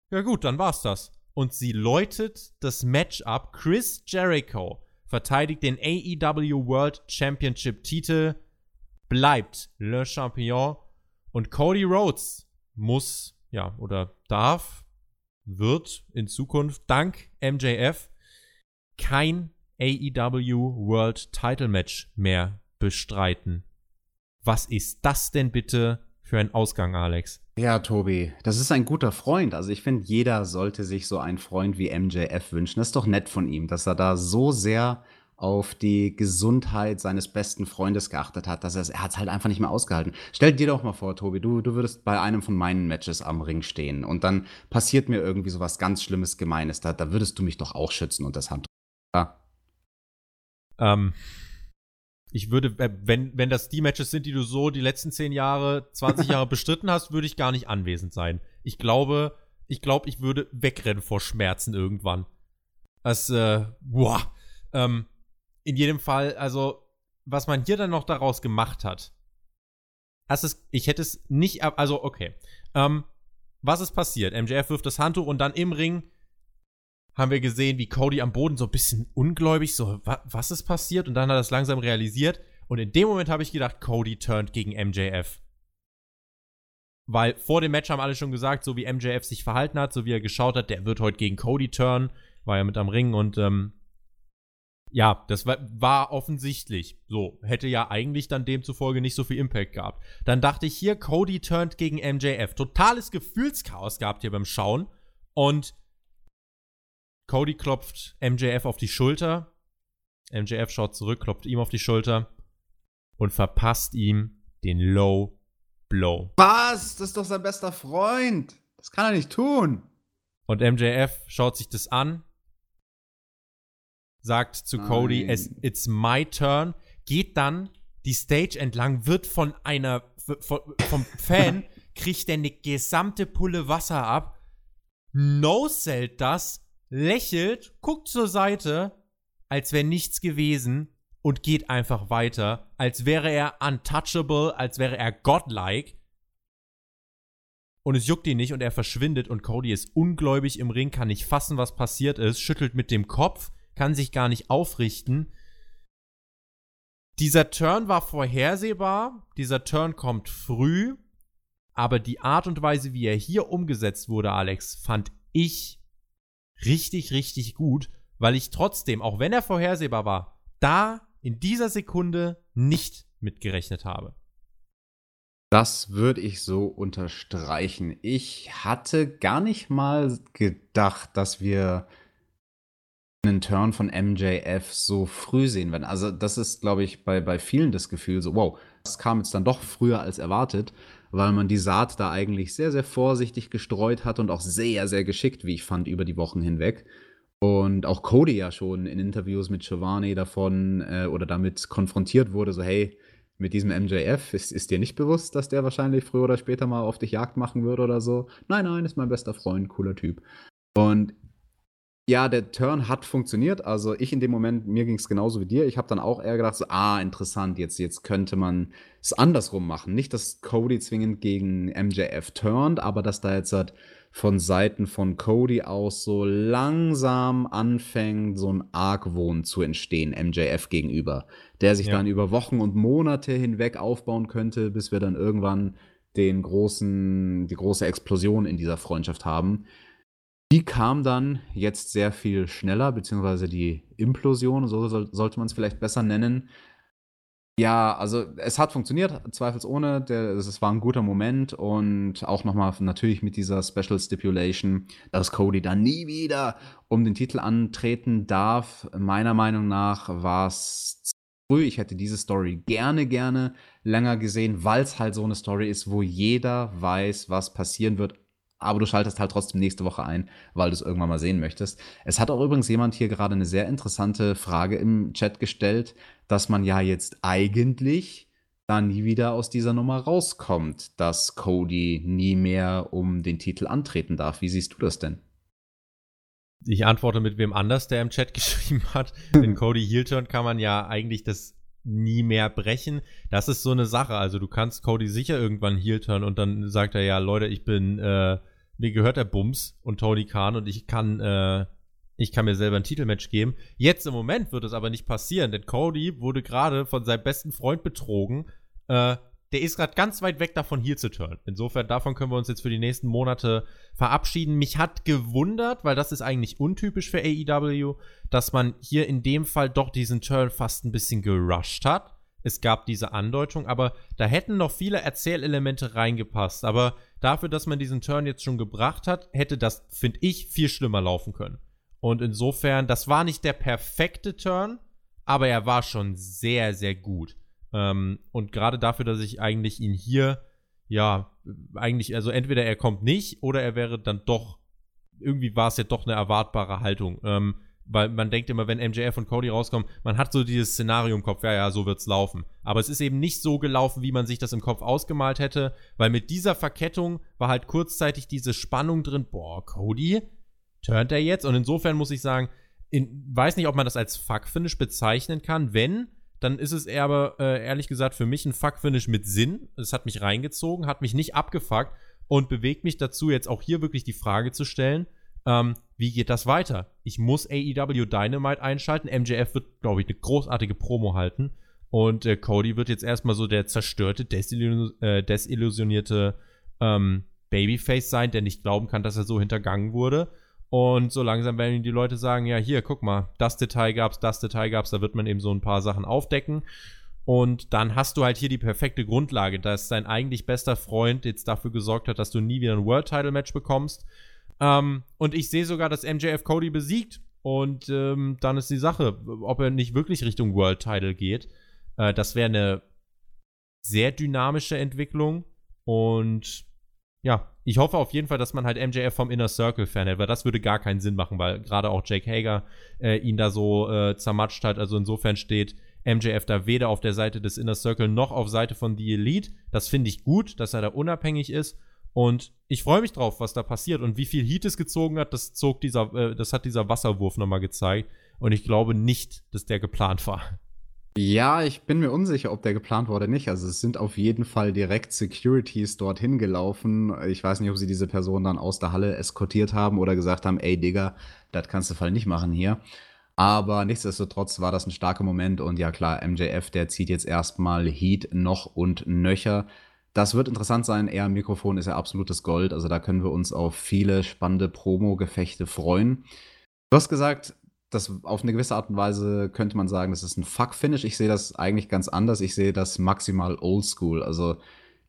Ja gut, dann war's das. Und sie läutet das Match ab. Chris Jericho verteidigt den AEW World Championship Titel, bleibt Le Champion und Cody Rhodes muss, ja, oder darf, wird in Zukunft dank MJF kein AEW World Title Match mehr bestreiten. Was ist das denn bitte für ein Ausgang, Alex? Ja, Tobi, das ist ein guter Freund. Also ich finde, jeder sollte sich so einen Freund wie MJF wünschen. Das ist doch nett von ihm, dass er da so sehr auf die Gesundheit seines besten Freundes geachtet hat, dass er er hat es halt einfach nicht mehr ausgehalten. Stell dir doch mal vor, Tobi, du, du würdest bei einem von meinen Matches am Ring stehen und dann passiert mir irgendwie so was ganz Schlimmes, Gemeines. Da, da würdest du mich doch auch schützen und das Handtuch. Ja. Ähm, ich würde, äh, wenn, wenn das die Matches sind, die du so die letzten 10 Jahre, 20 Jahre [LAUGHS] bestritten hast, würde ich gar nicht anwesend sein. Ich glaube, ich glaube, ich würde wegrennen vor Schmerzen irgendwann. Das, äh, boah. Ähm, in jedem Fall, also, was man hier dann noch daraus gemacht hat, das ist, ich hätte es nicht, also, okay. Ähm, was ist passiert? MJF wirft das Handtuch und dann im Ring haben wir gesehen, wie Cody am Boden so ein bisschen ungläubig, so, wa was ist passiert? Und dann hat er es langsam realisiert. Und in dem Moment habe ich gedacht, Cody turnt gegen MJF. Weil vor dem Match haben alle schon gesagt, so wie MJF sich verhalten hat, so wie er geschaut hat, der wird heute gegen Cody turnen, war ja mit am Ring und ähm, ja, das war, war offensichtlich. So, hätte ja eigentlich dann demzufolge nicht so viel Impact gehabt. Dann dachte ich hier, Cody turnt gegen MJF. Totales Gefühlschaos gehabt hier beim Schauen. Und Cody klopft MJF auf die Schulter. MJF schaut zurück, klopft ihm auf die Schulter und verpasst ihm den Low Blow. Was? Das ist doch sein bester Freund. Das kann er nicht tun. Und MJF schaut sich das an, sagt zu Cody, es, it's my turn, geht dann die Stage entlang, wird von einer, von, vom [LAUGHS] Fan, kriegt der eine gesamte Pulle Wasser ab, no-sellt das, lächelt, guckt zur Seite, als wäre nichts gewesen und geht einfach weiter, als wäre er untouchable, als wäre er godlike. Und es juckt ihn nicht und er verschwindet und Cody ist ungläubig im Ring, kann nicht fassen, was passiert ist, schüttelt mit dem Kopf, kann sich gar nicht aufrichten. Dieser Turn war vorhersehbar, dieser Turn kommt früh, aber die Art und Weise, wie er hier umgesetzt wurde, Alex, fand ich richtig, richtig gut, weil ich trotzdem, auch wenn er vorhersehbar war, da in dieser Sekunde nicht mitgerechnet habe. Das würde ich so unterstreichen. Ich hatte gar nicht mal gedacht, dass wir einen Turn von MJF so früh sehen werden. Also, das ist, glaube ich, bei, bei vielen das Gefühl so, wow, das kam jetzt dann doch früher als erwartet, weil man die Saat da eigentlich sehr, sehr vorsichtig gestreut hat und auch sehr, sehr geschickt, wie ich fand, über die Wochen hinweg. Und auch Cody ja schon in Interviews mit Giovanni davon äh, oder damit konfrontiert wurde, so hey, mit diesem MJF, ist, ist dir nicht bewusst, dass der wahrscheinlich früher oder später mal auf dich Jagd machen würde oder so? Nein, nein, ist mein bester Freund, cooler Typ. Und ja, der Turn hat funktioniert. Also ich in dem Moment, mir ging es genauso wie dir. Ich habe dann auch eher gedacht, so, ah, interessant, jetzt, jetzt könnte man es andersrum machen. Nicht, dass Cody zwingend gegen MJF turnt, aber dass da jetzt halt von Seiten von Cody aus so langsam anfängt, so ein Argwohn zu entstehen, MJF gegenüber, der sich ja. dann über Wochen und Monate hinweg aufbauen könnte, bis wir dann irgendwann den großen, die große Explosion in dieser Freundschaft haben. Die kam dann jetzt sehr viel schneller, beziehungsweise die Implosion, so soll, sollte man es vielleicht besser nennen. Ja, also es hat funktioniert, zweifelsohne. Es war ein guter Moment und auch nochmal natürlich mit dieser Special Stipulation, dass Cody dann nie wieder um den Titel antreten darf. Meiner Meinung nach war es früh. Ich hätte diese Story gerne, gerne länger gesehen, weil es halt so eine Story ist, wo jeder weiß, was passieren wird, aber du schaltest halt trotzdem nächste Woche ein, weil du es irgendwann mal sehen möchtest. Es hat auch übrigens jemand hier gerade eine sehr interessante Frage im Chat gestellt, dass man ja jetzt eigentlich da nie wieder aus dieser Nummer rauskommt, dass Cody nie mehr um den Titel antreten darf. Wie siehst du das denn? Ich antworte mit wem anders, der im Chat [LAUGHS] geschrieben hat. [LAUGHS] Wenn Cody heel turn, kann man ja eigentlich das nie mehr brechen. Das ist so eine Sache. Also du kannst Cody sicher irgendwann heel turn und dann sagt er ja, Leute, ich bin, äh, mir gehört der Bums und Tony Khan und ich kann, äh, ich kann mir selber ein Titelmatch geben. Jetzt im Moment wird es aber nicht passieren, denn Cody wurde gerade von seinem besten Freund betrogen. Äh, der ist gerade ganz weit weg davon, hier zu turnen. Insofern, davon können wir uns jetzt für die nächsten Monate verabschieden. Mich hat gewundert, weil das ist eigentlich untypisch für AEW, dass man hier in dem Fall doch diesen Turn fast ein bisschen gerusht hat. Es gab diese Andeutung, aber da hätten noch viele Erzählelemente reingepasst. Aber dafür, dass man diesen Turn jetzt schon gebracht hat, hätte das, finde ich, viel schlimmer laufen können. Und insofern, das war nicht der perfekte Turn, aber er war schon sehr, sehr gut. Ähm, und gerade dafür, dass ich eigentlich ihn hier, ja, eigentlich, also entweder er kommt nicht oder er wäre dann doch, irgendwie war es ja doch eine erwartbare Haltung. Ähm, weil man denkt immer, wenn MJF und Cody rauskommen, man hat so dieses Szenario im Kopf, ja, ja, so wird's laufen. Aber es ist eben nicht so gelaufen, wie man sich das im Kopf ausgemalt hätte, weil mit dieser Verkettung war halt kurzzeitig diese Spannung drin, boah, Cody, turnt er jetzt? Und insofern muss ich sagen, in, weiß nicht, ob man das als Fuck-Finish bezeichnen kann. Wenn, dann ist es eher aber äh, ehrlich gesagt für mich ein Fuck-Finish mit Sinn. Es hat mich reingezogen, hat mich nicht abgefuckt und bewegt mich dazu, jetzt auch hier wirklich die Frage zu stellen, ähm, wie geht das weiter? Ich muss AEW Dynamite einschalten. MJF wird, glaube ich, eine großartige Promo halten. Und äh, Cody wird jetzt erstmal so der zerstörte, desillu äh, desillusionierte ähm, Babyface sein, der nicht glauben kann, dass er so hintergangen wurde. Und so langsam werden die Leute sagen, ja, hier, guck mal, das Detail gab's, das Detail gab's, da wird man eben so ein paar Sachen aufdecken. Und dann hast du halt hier die perfekte Grundlage, dass dein eigentlich bester Freund jetzt dafür gesorgt hat, dass du nie wieder ein World Title Match bekommst. Ähm, und ich sehe sogar, dass MJF Cody besiegt. Und ähm, dann ist die Sache, ob er nicht wirklich Richtung World Title geht. Äh, das wäre eine sehr dynamische Entwicklung. Und ja, ich hoffe auf jeden Fall, dass man halt MJF vom Inner Circle fan hält, weil das würde gar keinen Sinn machen, weil gerade auch Jake Hager äh, ihn da so äh, zermatscht hat. Also insofern steht MJF da weder auf der Seite des Inner Circle noch auf Seite von The Elite. Das finde ich gut, dass er da unabhängig ist. Und ich freue mich drauf, was da passiert. Und wie viel Heat es gezogen hat, das zog dieser, äh, das hat dieser Wasserwurf nochmal gezeigt. Und ich glaube nicht, dass der geplant war. Ja, ich bin mir unsicher, ob der geplant war oder nicht. Also es sind auf jeden Fall direkt Securities dorthin gelaufen. Ich weiß nicht, ob sie diese Person dann aus der Halle eskortiert haben oder gesagt haben, ey Digga, das kannst du Fall nicht machen hier. Aber nichtsdestotrotz war das ein starker Moment und ja klar, MJF, der zieht jetzt erstmal Heat noch und nöcher. Das wird interessant sein. Er Mikrofon ist ja absolutes Gold. Also da können wir uns auf viele spannende Promo-Gefechte freuen. Du hast gesagt, das auf eine gewisse Art und Weise könnte man sagen, das ist ein Fuck-Finish. Ich sehe das eigentlich ganz anders. Ich sehe das maximal oldschool. Also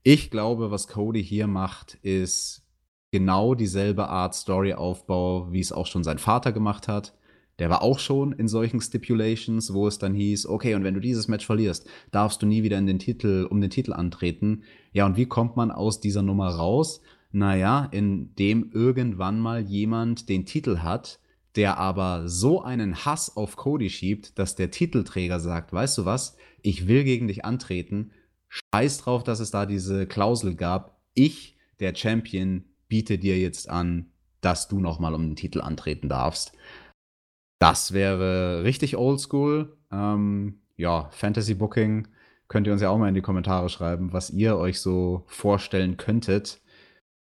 ich glaube, was Cody hier macht, ist genau dieselbe Art Storyaufbau, wie es auch schon sein Vater gemacht hat. Der war auch schon in solchen Stipulations, wo es dann hieß, okay, und wenn du dieses Match verlierst, darfst du nie wieder in den Titel, um den Titel antreten. Ja, und wie kommt man aus dieser Nummer raus? Naja, indem irgendwann mal jemand den Titel hat, der aber so einen Hass auf Cody schiebt, dass der Titelträger sagt, weißt du was, ich will gegen dich antreten, scheiß drauf, dass es da diese Klausel gab, ich, der Champion, biete dir jetzt an, dass du nochmal um den Titel antreten darfst. Das wäre richtig oldschool. Ähm, ja, Fantasy Booking könnt ihr uns ja auch mal in die Kommentare schreiben, was ihr euch so vorstellen könntet.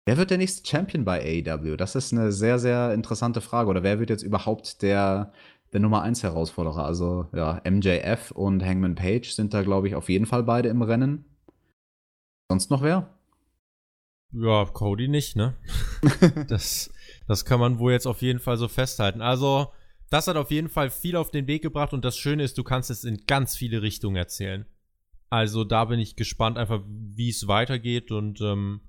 Wer wird der nächste Champion bei AEW? Das ist eine sehr, sehr interessante Frage. Oder wer wird jetzt überhaupt der, der Nummer 1 Herausforderer? Also, ja, MJF und Hangman Page sind da, glaube ich, auf jeden Fall beide im Rennen. Sonst noch wer? Ja, Cody nicht, ne? [LAUGHS] das, das kann man wohl jetzt auf jeden Fall so festhalten. Also, das hat auf jeden Fall viel auf den Weg gebracht und das Schöne ist, du kannst es in ganz viele Richtungen erzählen. Also, da bin ich gespannt, einfach wie es weitergeht und ähm,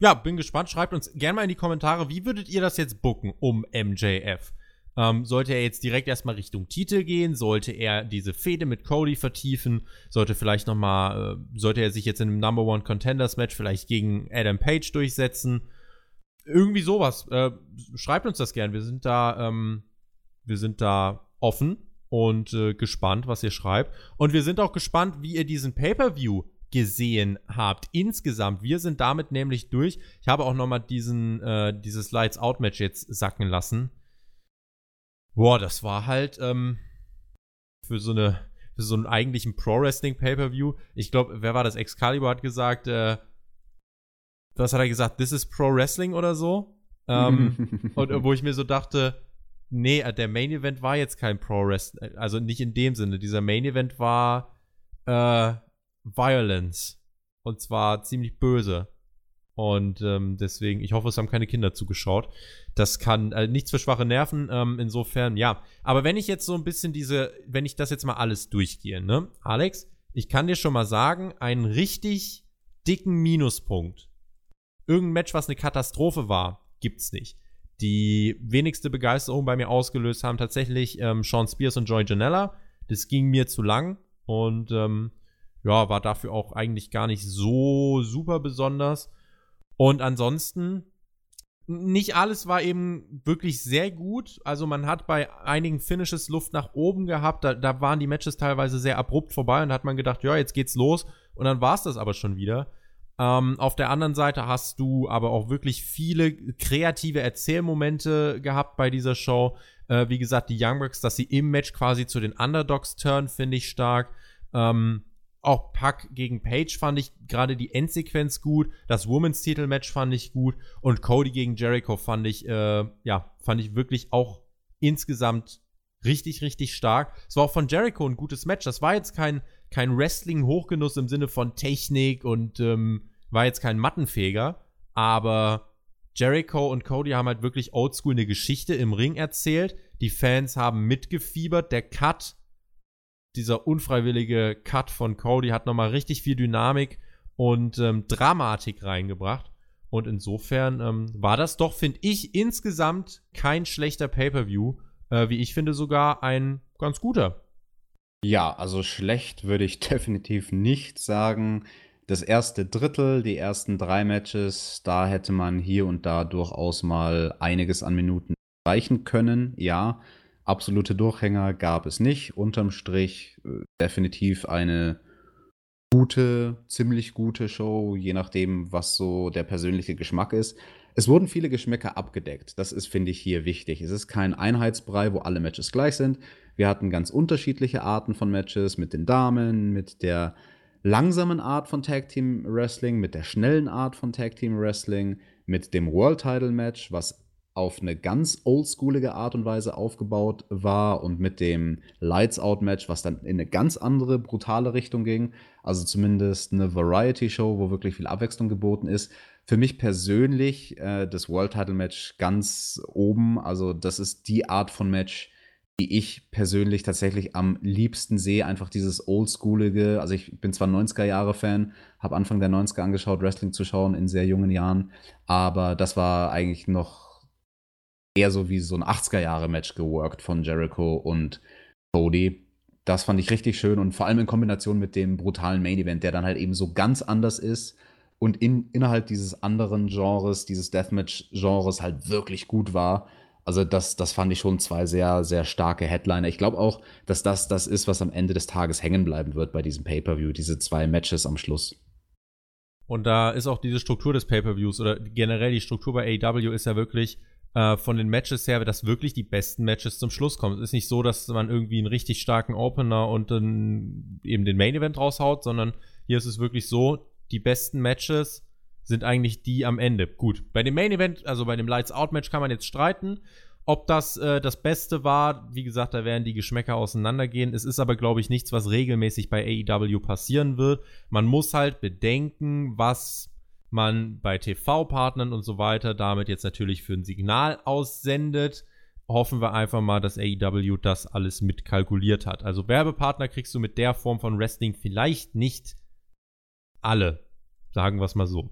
ja, bin gespannt. Schreibt uns gerne mal in die Kommentare, wie würdet ihr das jetzt booken um MJF? Ähm, sollte er jetzt direkt erstmal Richtung Titel gehen? Sollte er diese Fehde mit Cody vertiefen? Sollte vielleicht noch mal, äh, sollte er sich jetzt in einem Number One Contenders Match vielleicht gegen Adam Page durchsetzen? Irgendwie sowas. Äh, schreibt uns das gerne. Wir sind da, ähm, wir sind da offen und äh, gespannt, was ihr schreibt. Und wir sind auch gespannt, wie ihr diesen Pay-per-View gesehen habt. Insgesamt, wir sind damit nämlich durch. Ich habe auch nochmal diesen, äh, dieses Lights Out Match jetzt sacken lassen. Boah, das war halt ähm, für so eine, für so einen eigentlichen Pro Wrestling Pay-per-View. Ich glaube, wer war das? Excalibur hat gesagt, äh, was hat er gesagt? This is Pro Wrestling oder so. Ähm, [LAUGHS] und wo ich mir so dachte, nee, der Main Event war jetzt kein Pro Wrestling, also nicht in dem Sinne. Dieser Main Event war äh, Violence. Und zwar ziemlich böse. Und ähm, deswegen, ich hoffe, es haben keine Kinder zugeschaut. Das kann äh, nichts für schwache Nerven. Ähm, insofern, ja. Aber wenn ich jetzt so ein bisschen diese, wenn ich das jetzt mal alles durchgehe, ne? Alex, ich kann dir schon mal sagen, einen richtig dicken Minuspunkt. Irgendein Match, was eine Katastrophe war, gibt's nicht. Die wenigste Begeisterung bei mir ausgelöst haben tatsächlich ähm, Sean Spears und Joy Janella. Das ging mir zu lang. Und ähm, ja, war dafür auch eigentlich gar nicht so super besonders. Und ansonsten, nicht alles war eben wirklich sehr gut. Also man hat bei einigen Finishes Luft nach oben gehabt. Da, da waren die Matches teilweise sehr abrupt vorbei und da hat man gedacht, ja, jetzt geht's los. Und dann war es das aber schon wieder. Ähm, auf der anderen Seite hast du aber auch wirklich viele kreative Erzählmomente gehabt bei dieser Show. Äh, wie gesagt, die Young Bucks, dass sie im Match quasi zu den Underdogs turn, finde ich stark. Ähm, auch Pack gegen Page fand ich gerade die Endsequenz gut. Das Women's Titelmatch fand ich gut. Und Cody gegen Jericho fand ich, äh, ja, fand ich wirklich auch insgesamt richtig, richtig stark. Es war auch von Jericho ein gutes Match. Das war jetzt kein, kein Wrestling-Hochgenuss im Sinne von Technik und ähm, war jetzt kein Mattenfeger. Aber Jericho und Cody haben halt wirklich oldschool eine Geschichte im Ring erzählt. Die Fans haben mitgefiebert. Der Cut dieser unfreiwillige Cut von Cody hat nochmal richtig viel Dynamik und ähm, Dramatik reingebracht. Und insofern ähm, war das doch, finde ich, insgesamt kein schlechter Pay-per-View. Äh, wie ich finde, sogar ein ganz guter. Ja, also schlecht würde ich [LAUGHS] definitiv nicht sagen. Das erste Drittel, die ersten drei Matches, da hätte man hier und da durchaus mal einiges an Minuten erreichen können, ja. Absolute Durchhänger gab es nicht. Unterm Strich äh, definitiv eine gute, ziemlich gute Show, je nachdem, was so der persönliche Geschmack ist. Es wurden viele Geschmäcker abgedeckt. Das ist, finde ich, hier wichtig. Es ist kein Einheitsbrei, wo alle Matches gleich sind. Wir hatten ganz unterschiedliche Arten von Matches mit den Damen, mit der langsamen Art von Tag Team Wrestling, mit der schnellen Art von Tag Team Wrestling, mit dem World Title Match, was auf eine ganz oldschoolige Art und Weise aufgebaut war und mit dem Lights Out Match, was dann in eine ganz andere brutale Richtung ging. Also zumindest eine Variety Show, wo wirklich viel Abwechslung geboten ist. Für mich persönlich äh, das World Title Match ganz oben. Also das ist die Art von Match, die ich persönlich tatsächlich am liebsten sehe. Einfach dieses oldschoolige. Also ich bin zwar 90er Jahre Fan, habe Anfang der 90er angeschaut, Wrestling zu schauen in sehr jungen Jahren, aber das war eigentlich noch eher so wie so ein 80er Jahre Match geworkt von Jericho und Cody. Das fand ich richtig schön und vor allem in Kombination mit dem brutalen Main Event, der dann halt eben so ganz anders ist und in, innerhalb dieses anderen Genres, dieses Deathmatch-Genres halt wirklich gut war. Also das, das fand ich schon zwei sehr, sehr starke Headliner. Ich glaube auch, dass das das ist, was am Ende des Tages hängen bleiben wird bei diesem Pay-per-view, diese zwei Matches am Schluss. Und da ist auch diese Struktur des Pay-per-views oder generell die Struktur bei AEW ist ja wirklich äh, von den Matches her, dass wirklich die besten Matches zum Schluss kommen. Es ist nicht so, dass man irgendwie einen richtig starken Opener und dann eben den Main Event raushaut, sondern hier ist es wirklich so, die besten Matches sind eigentlich die am Ende. Gut, bei dem Main Event, also bei dem Lights Out Match kann man jetzt streiten, ob das äh, das Beste war. Wie gesagt, da werden die Geschmäcker auseinandergehen. Es ist aber, glaube ich, nichts, was regelmäßig bei AEW passieren wird. Man muss halt bedenken, was man bei TV-Partnern und so weiter damit jetzt natürlich für ein Signal aussendet. Hoffen wir einfach mal, dass AEW das alles mitkalkuliert hat. Also Werbepartner kriegst du mit der Form von Wrestling vielleicht nicht alle. Sagen wir es mal so.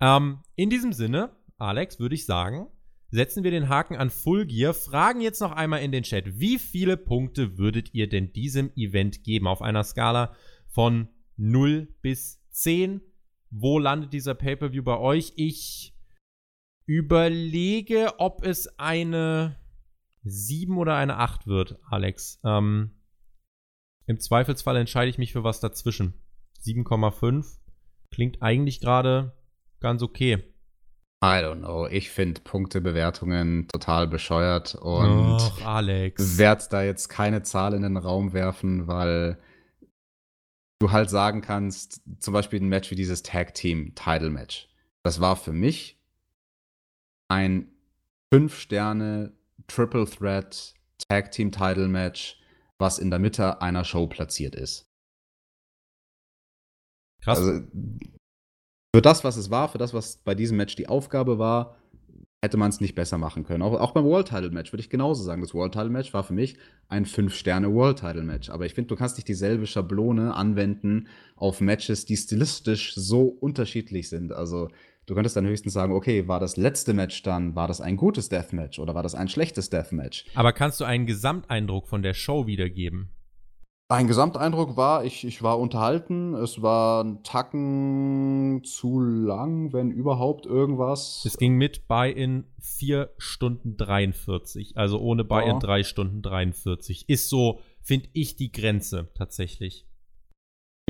Ähm, in diesem Sinne, Alex, würde ich sagen, setzen wir den Haken an Full Gear. Fragen jetzt noch einmal in den Chat. Wie viele Punkte würdet ihr denn diesem Event geben? Auf einer Skala von 0 bis 10. Wo landet dieser Pay-Per-View bei euch? Ich überlege, ob es eine 7 oder eine 8 wird, Alex. Ähm, Im Zweifelsfall entscheide ich mich für was dazwischen. 7,5 klingt eigentlich gerade ganz okay. I don't know. Ich finde Punktebewertungen total bescheuert und werde da jetzt keine Zahl in den Raum werfen, weil du halt sagen kannst, zum Beispiel ein Match wie dieses Tag Team Title Match. Das war für mich ein 5 Sterne Triple Threat Tag Team Title Match, was in der Mitte einer Show platziert ist. Krass. Also für das, was es war, für das, was bei diesem Match die Aufgabe war, hätte man es nicht besser machen können. Auch, auch beim World Title Match würde ich genauso sagen. Das World Title Match war für mich ein 5-Sterne World Title Match. Aber ich finde, du kannst nicht dieselbe Schablone anwenden auf Matches, die stilistisch so unterschiedlich sind. Also du könntest dann höchstens sagen, okay, war das letzte Match dann, war das ein gutes Deathmatch oder war das ein schlechtes Deathmatch? Aber kannst du einen Gesamteindruck von der Show wiedergeben? Mein Gesamteindruck war, ich, ich war unterhalten. Es war ein Tacken zu lang, wenn überhaupt irgendwas. Es ging mit Buy-in 4 Stunden 43, also ohne Buy-in Ja. 3 Stunden 43. Ist so, finde ich, die Grenze tatsächlich.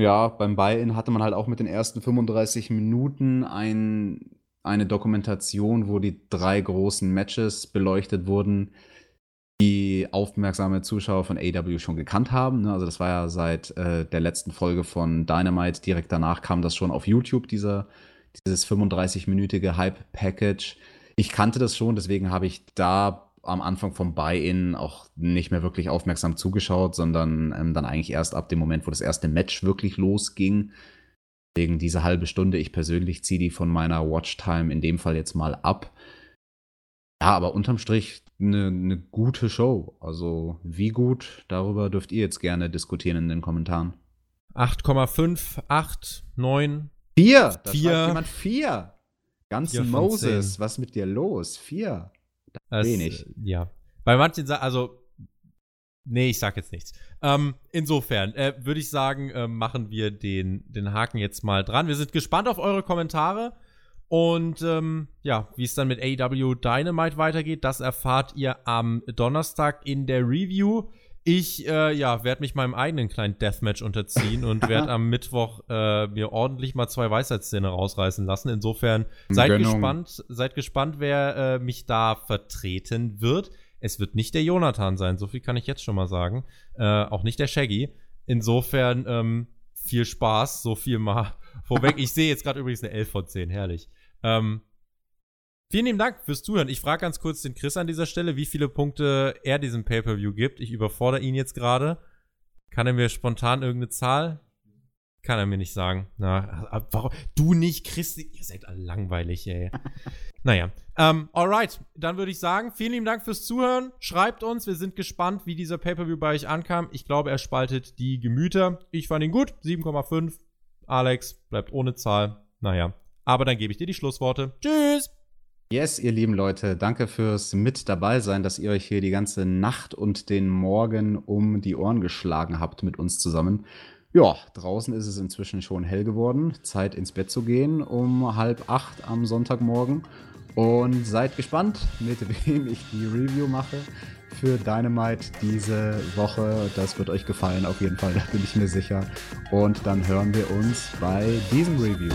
Ja, beim Buy-In hatte man halt auch mit den ersten 35 Minuten ein, eine Dokumentation, wo die drei großen Matches beleuchtet wurden, die aufmerksame Zuschauer von AW schon gekannt haben. ne? Also das war ja seit äh, der letzten Folge von Dynamite. Direkt danach kam das schon auf YouTube, dieser, dieses 35-minütige Hype-Package. Ich kannte das schon, deswegen habe ich da am Anfang vom Buy-In auch nicht mehr wirklich aufmerksam zugeschaut, sondern ähm, dann eigentlich erst ab dem Moment, wo das erste Match wirklich losging. Wegen dieser halbe Stunde. Ich persönlich ziehe die von meiner Watchtime in dem Fall jetzt mal ab. Ja, aber unterm Strich eine ne gute Show. Also wie gut, darüber dürft ihr jetzt gerne diskutieren in den Kommentaren. 8,5, 8, 9. Vier! Da Vier. schreibt jemand vier! Ganz Vier Moses, was mit dir los? Vier. Das, Wenig. Ja. Bei manchen Sachen, also. Nee, ich sag jetzt nichts. Ähm, insofern äh, würde ich sagen, äh, machen wir den, den Haken jetzt mal dran. Wir sind gespannt auf eure Kommentare Und ähm, ja, wie es dann mit AEW Dynamite weitergeht, das erfahrt ihr am Donnerstag in der Review. Ich äh, ja, werde mich meinem eigenen kleinen Deathmatch unterziehen und [LAUGHS] werde am Mittwoch äh, mir ordentlich mal zwei Weisheitszähne rausreißen lassen. Insofern seid Gönnung. gespannt, seid gespannt, wer äh, mich da vertreten wird. Es wird nicht der Jonathan sein, so viel kann ich jetzt schon mal sagen. Äh, auch nicht der Shaggy. Insofern ähm, viel Spaß, so viel mal vorweg. Ich sehe jetzt gerade übrigens eine 11 von 10, herrlich. Ähm, vielen lieben Dank fürs Zuhören. Ich frage ganz kurz den Chris an dieser Stelle, wie viele Punkte er diesem Pay-Per-View gibt. Ich überfordere ihn jetzt gerade. Kann er mir spontan irgendeine Zahl? Kann er mir nicht sagen. Na, warum? Du nicht, Chris? Ihr seid alle langweilig, ey. [LAUGHS] naja. Ähm, alright, dann würde ich sagen, vielen lieben Dank fürs Zuhören. Schreibt uns, wir sind gespannt, wie dieser Pay-Per-View bei euch ankam. Ich glaube, er spaltet die Gemüter. Ich fand ihn gut, 7,5. Alex bleibt ohne Zahl. Naja, aber dann gebe ich dir die Schlussworte. Tschüss! Yes, ihr lieben Leute, danke fürs mit dabei sein, dass ihr euch hier die ganze Nacht und den Morgen um die Ohren geschlagen habt mit uns zusammen. Ja, draußen ist es inzwischen schon hell geworden. Zeit ins Bett zu gehen um halb acht am Sonntagmorgen. Und seid gespannt, mit [LAUGHS] wem ich die Review mache für Dynamite diese Woche. Das wird euch gefallen, auf jeden Fall, [LAUGHS] da bin ich mir sicher. Und dann hören wir uns bei diesem Review.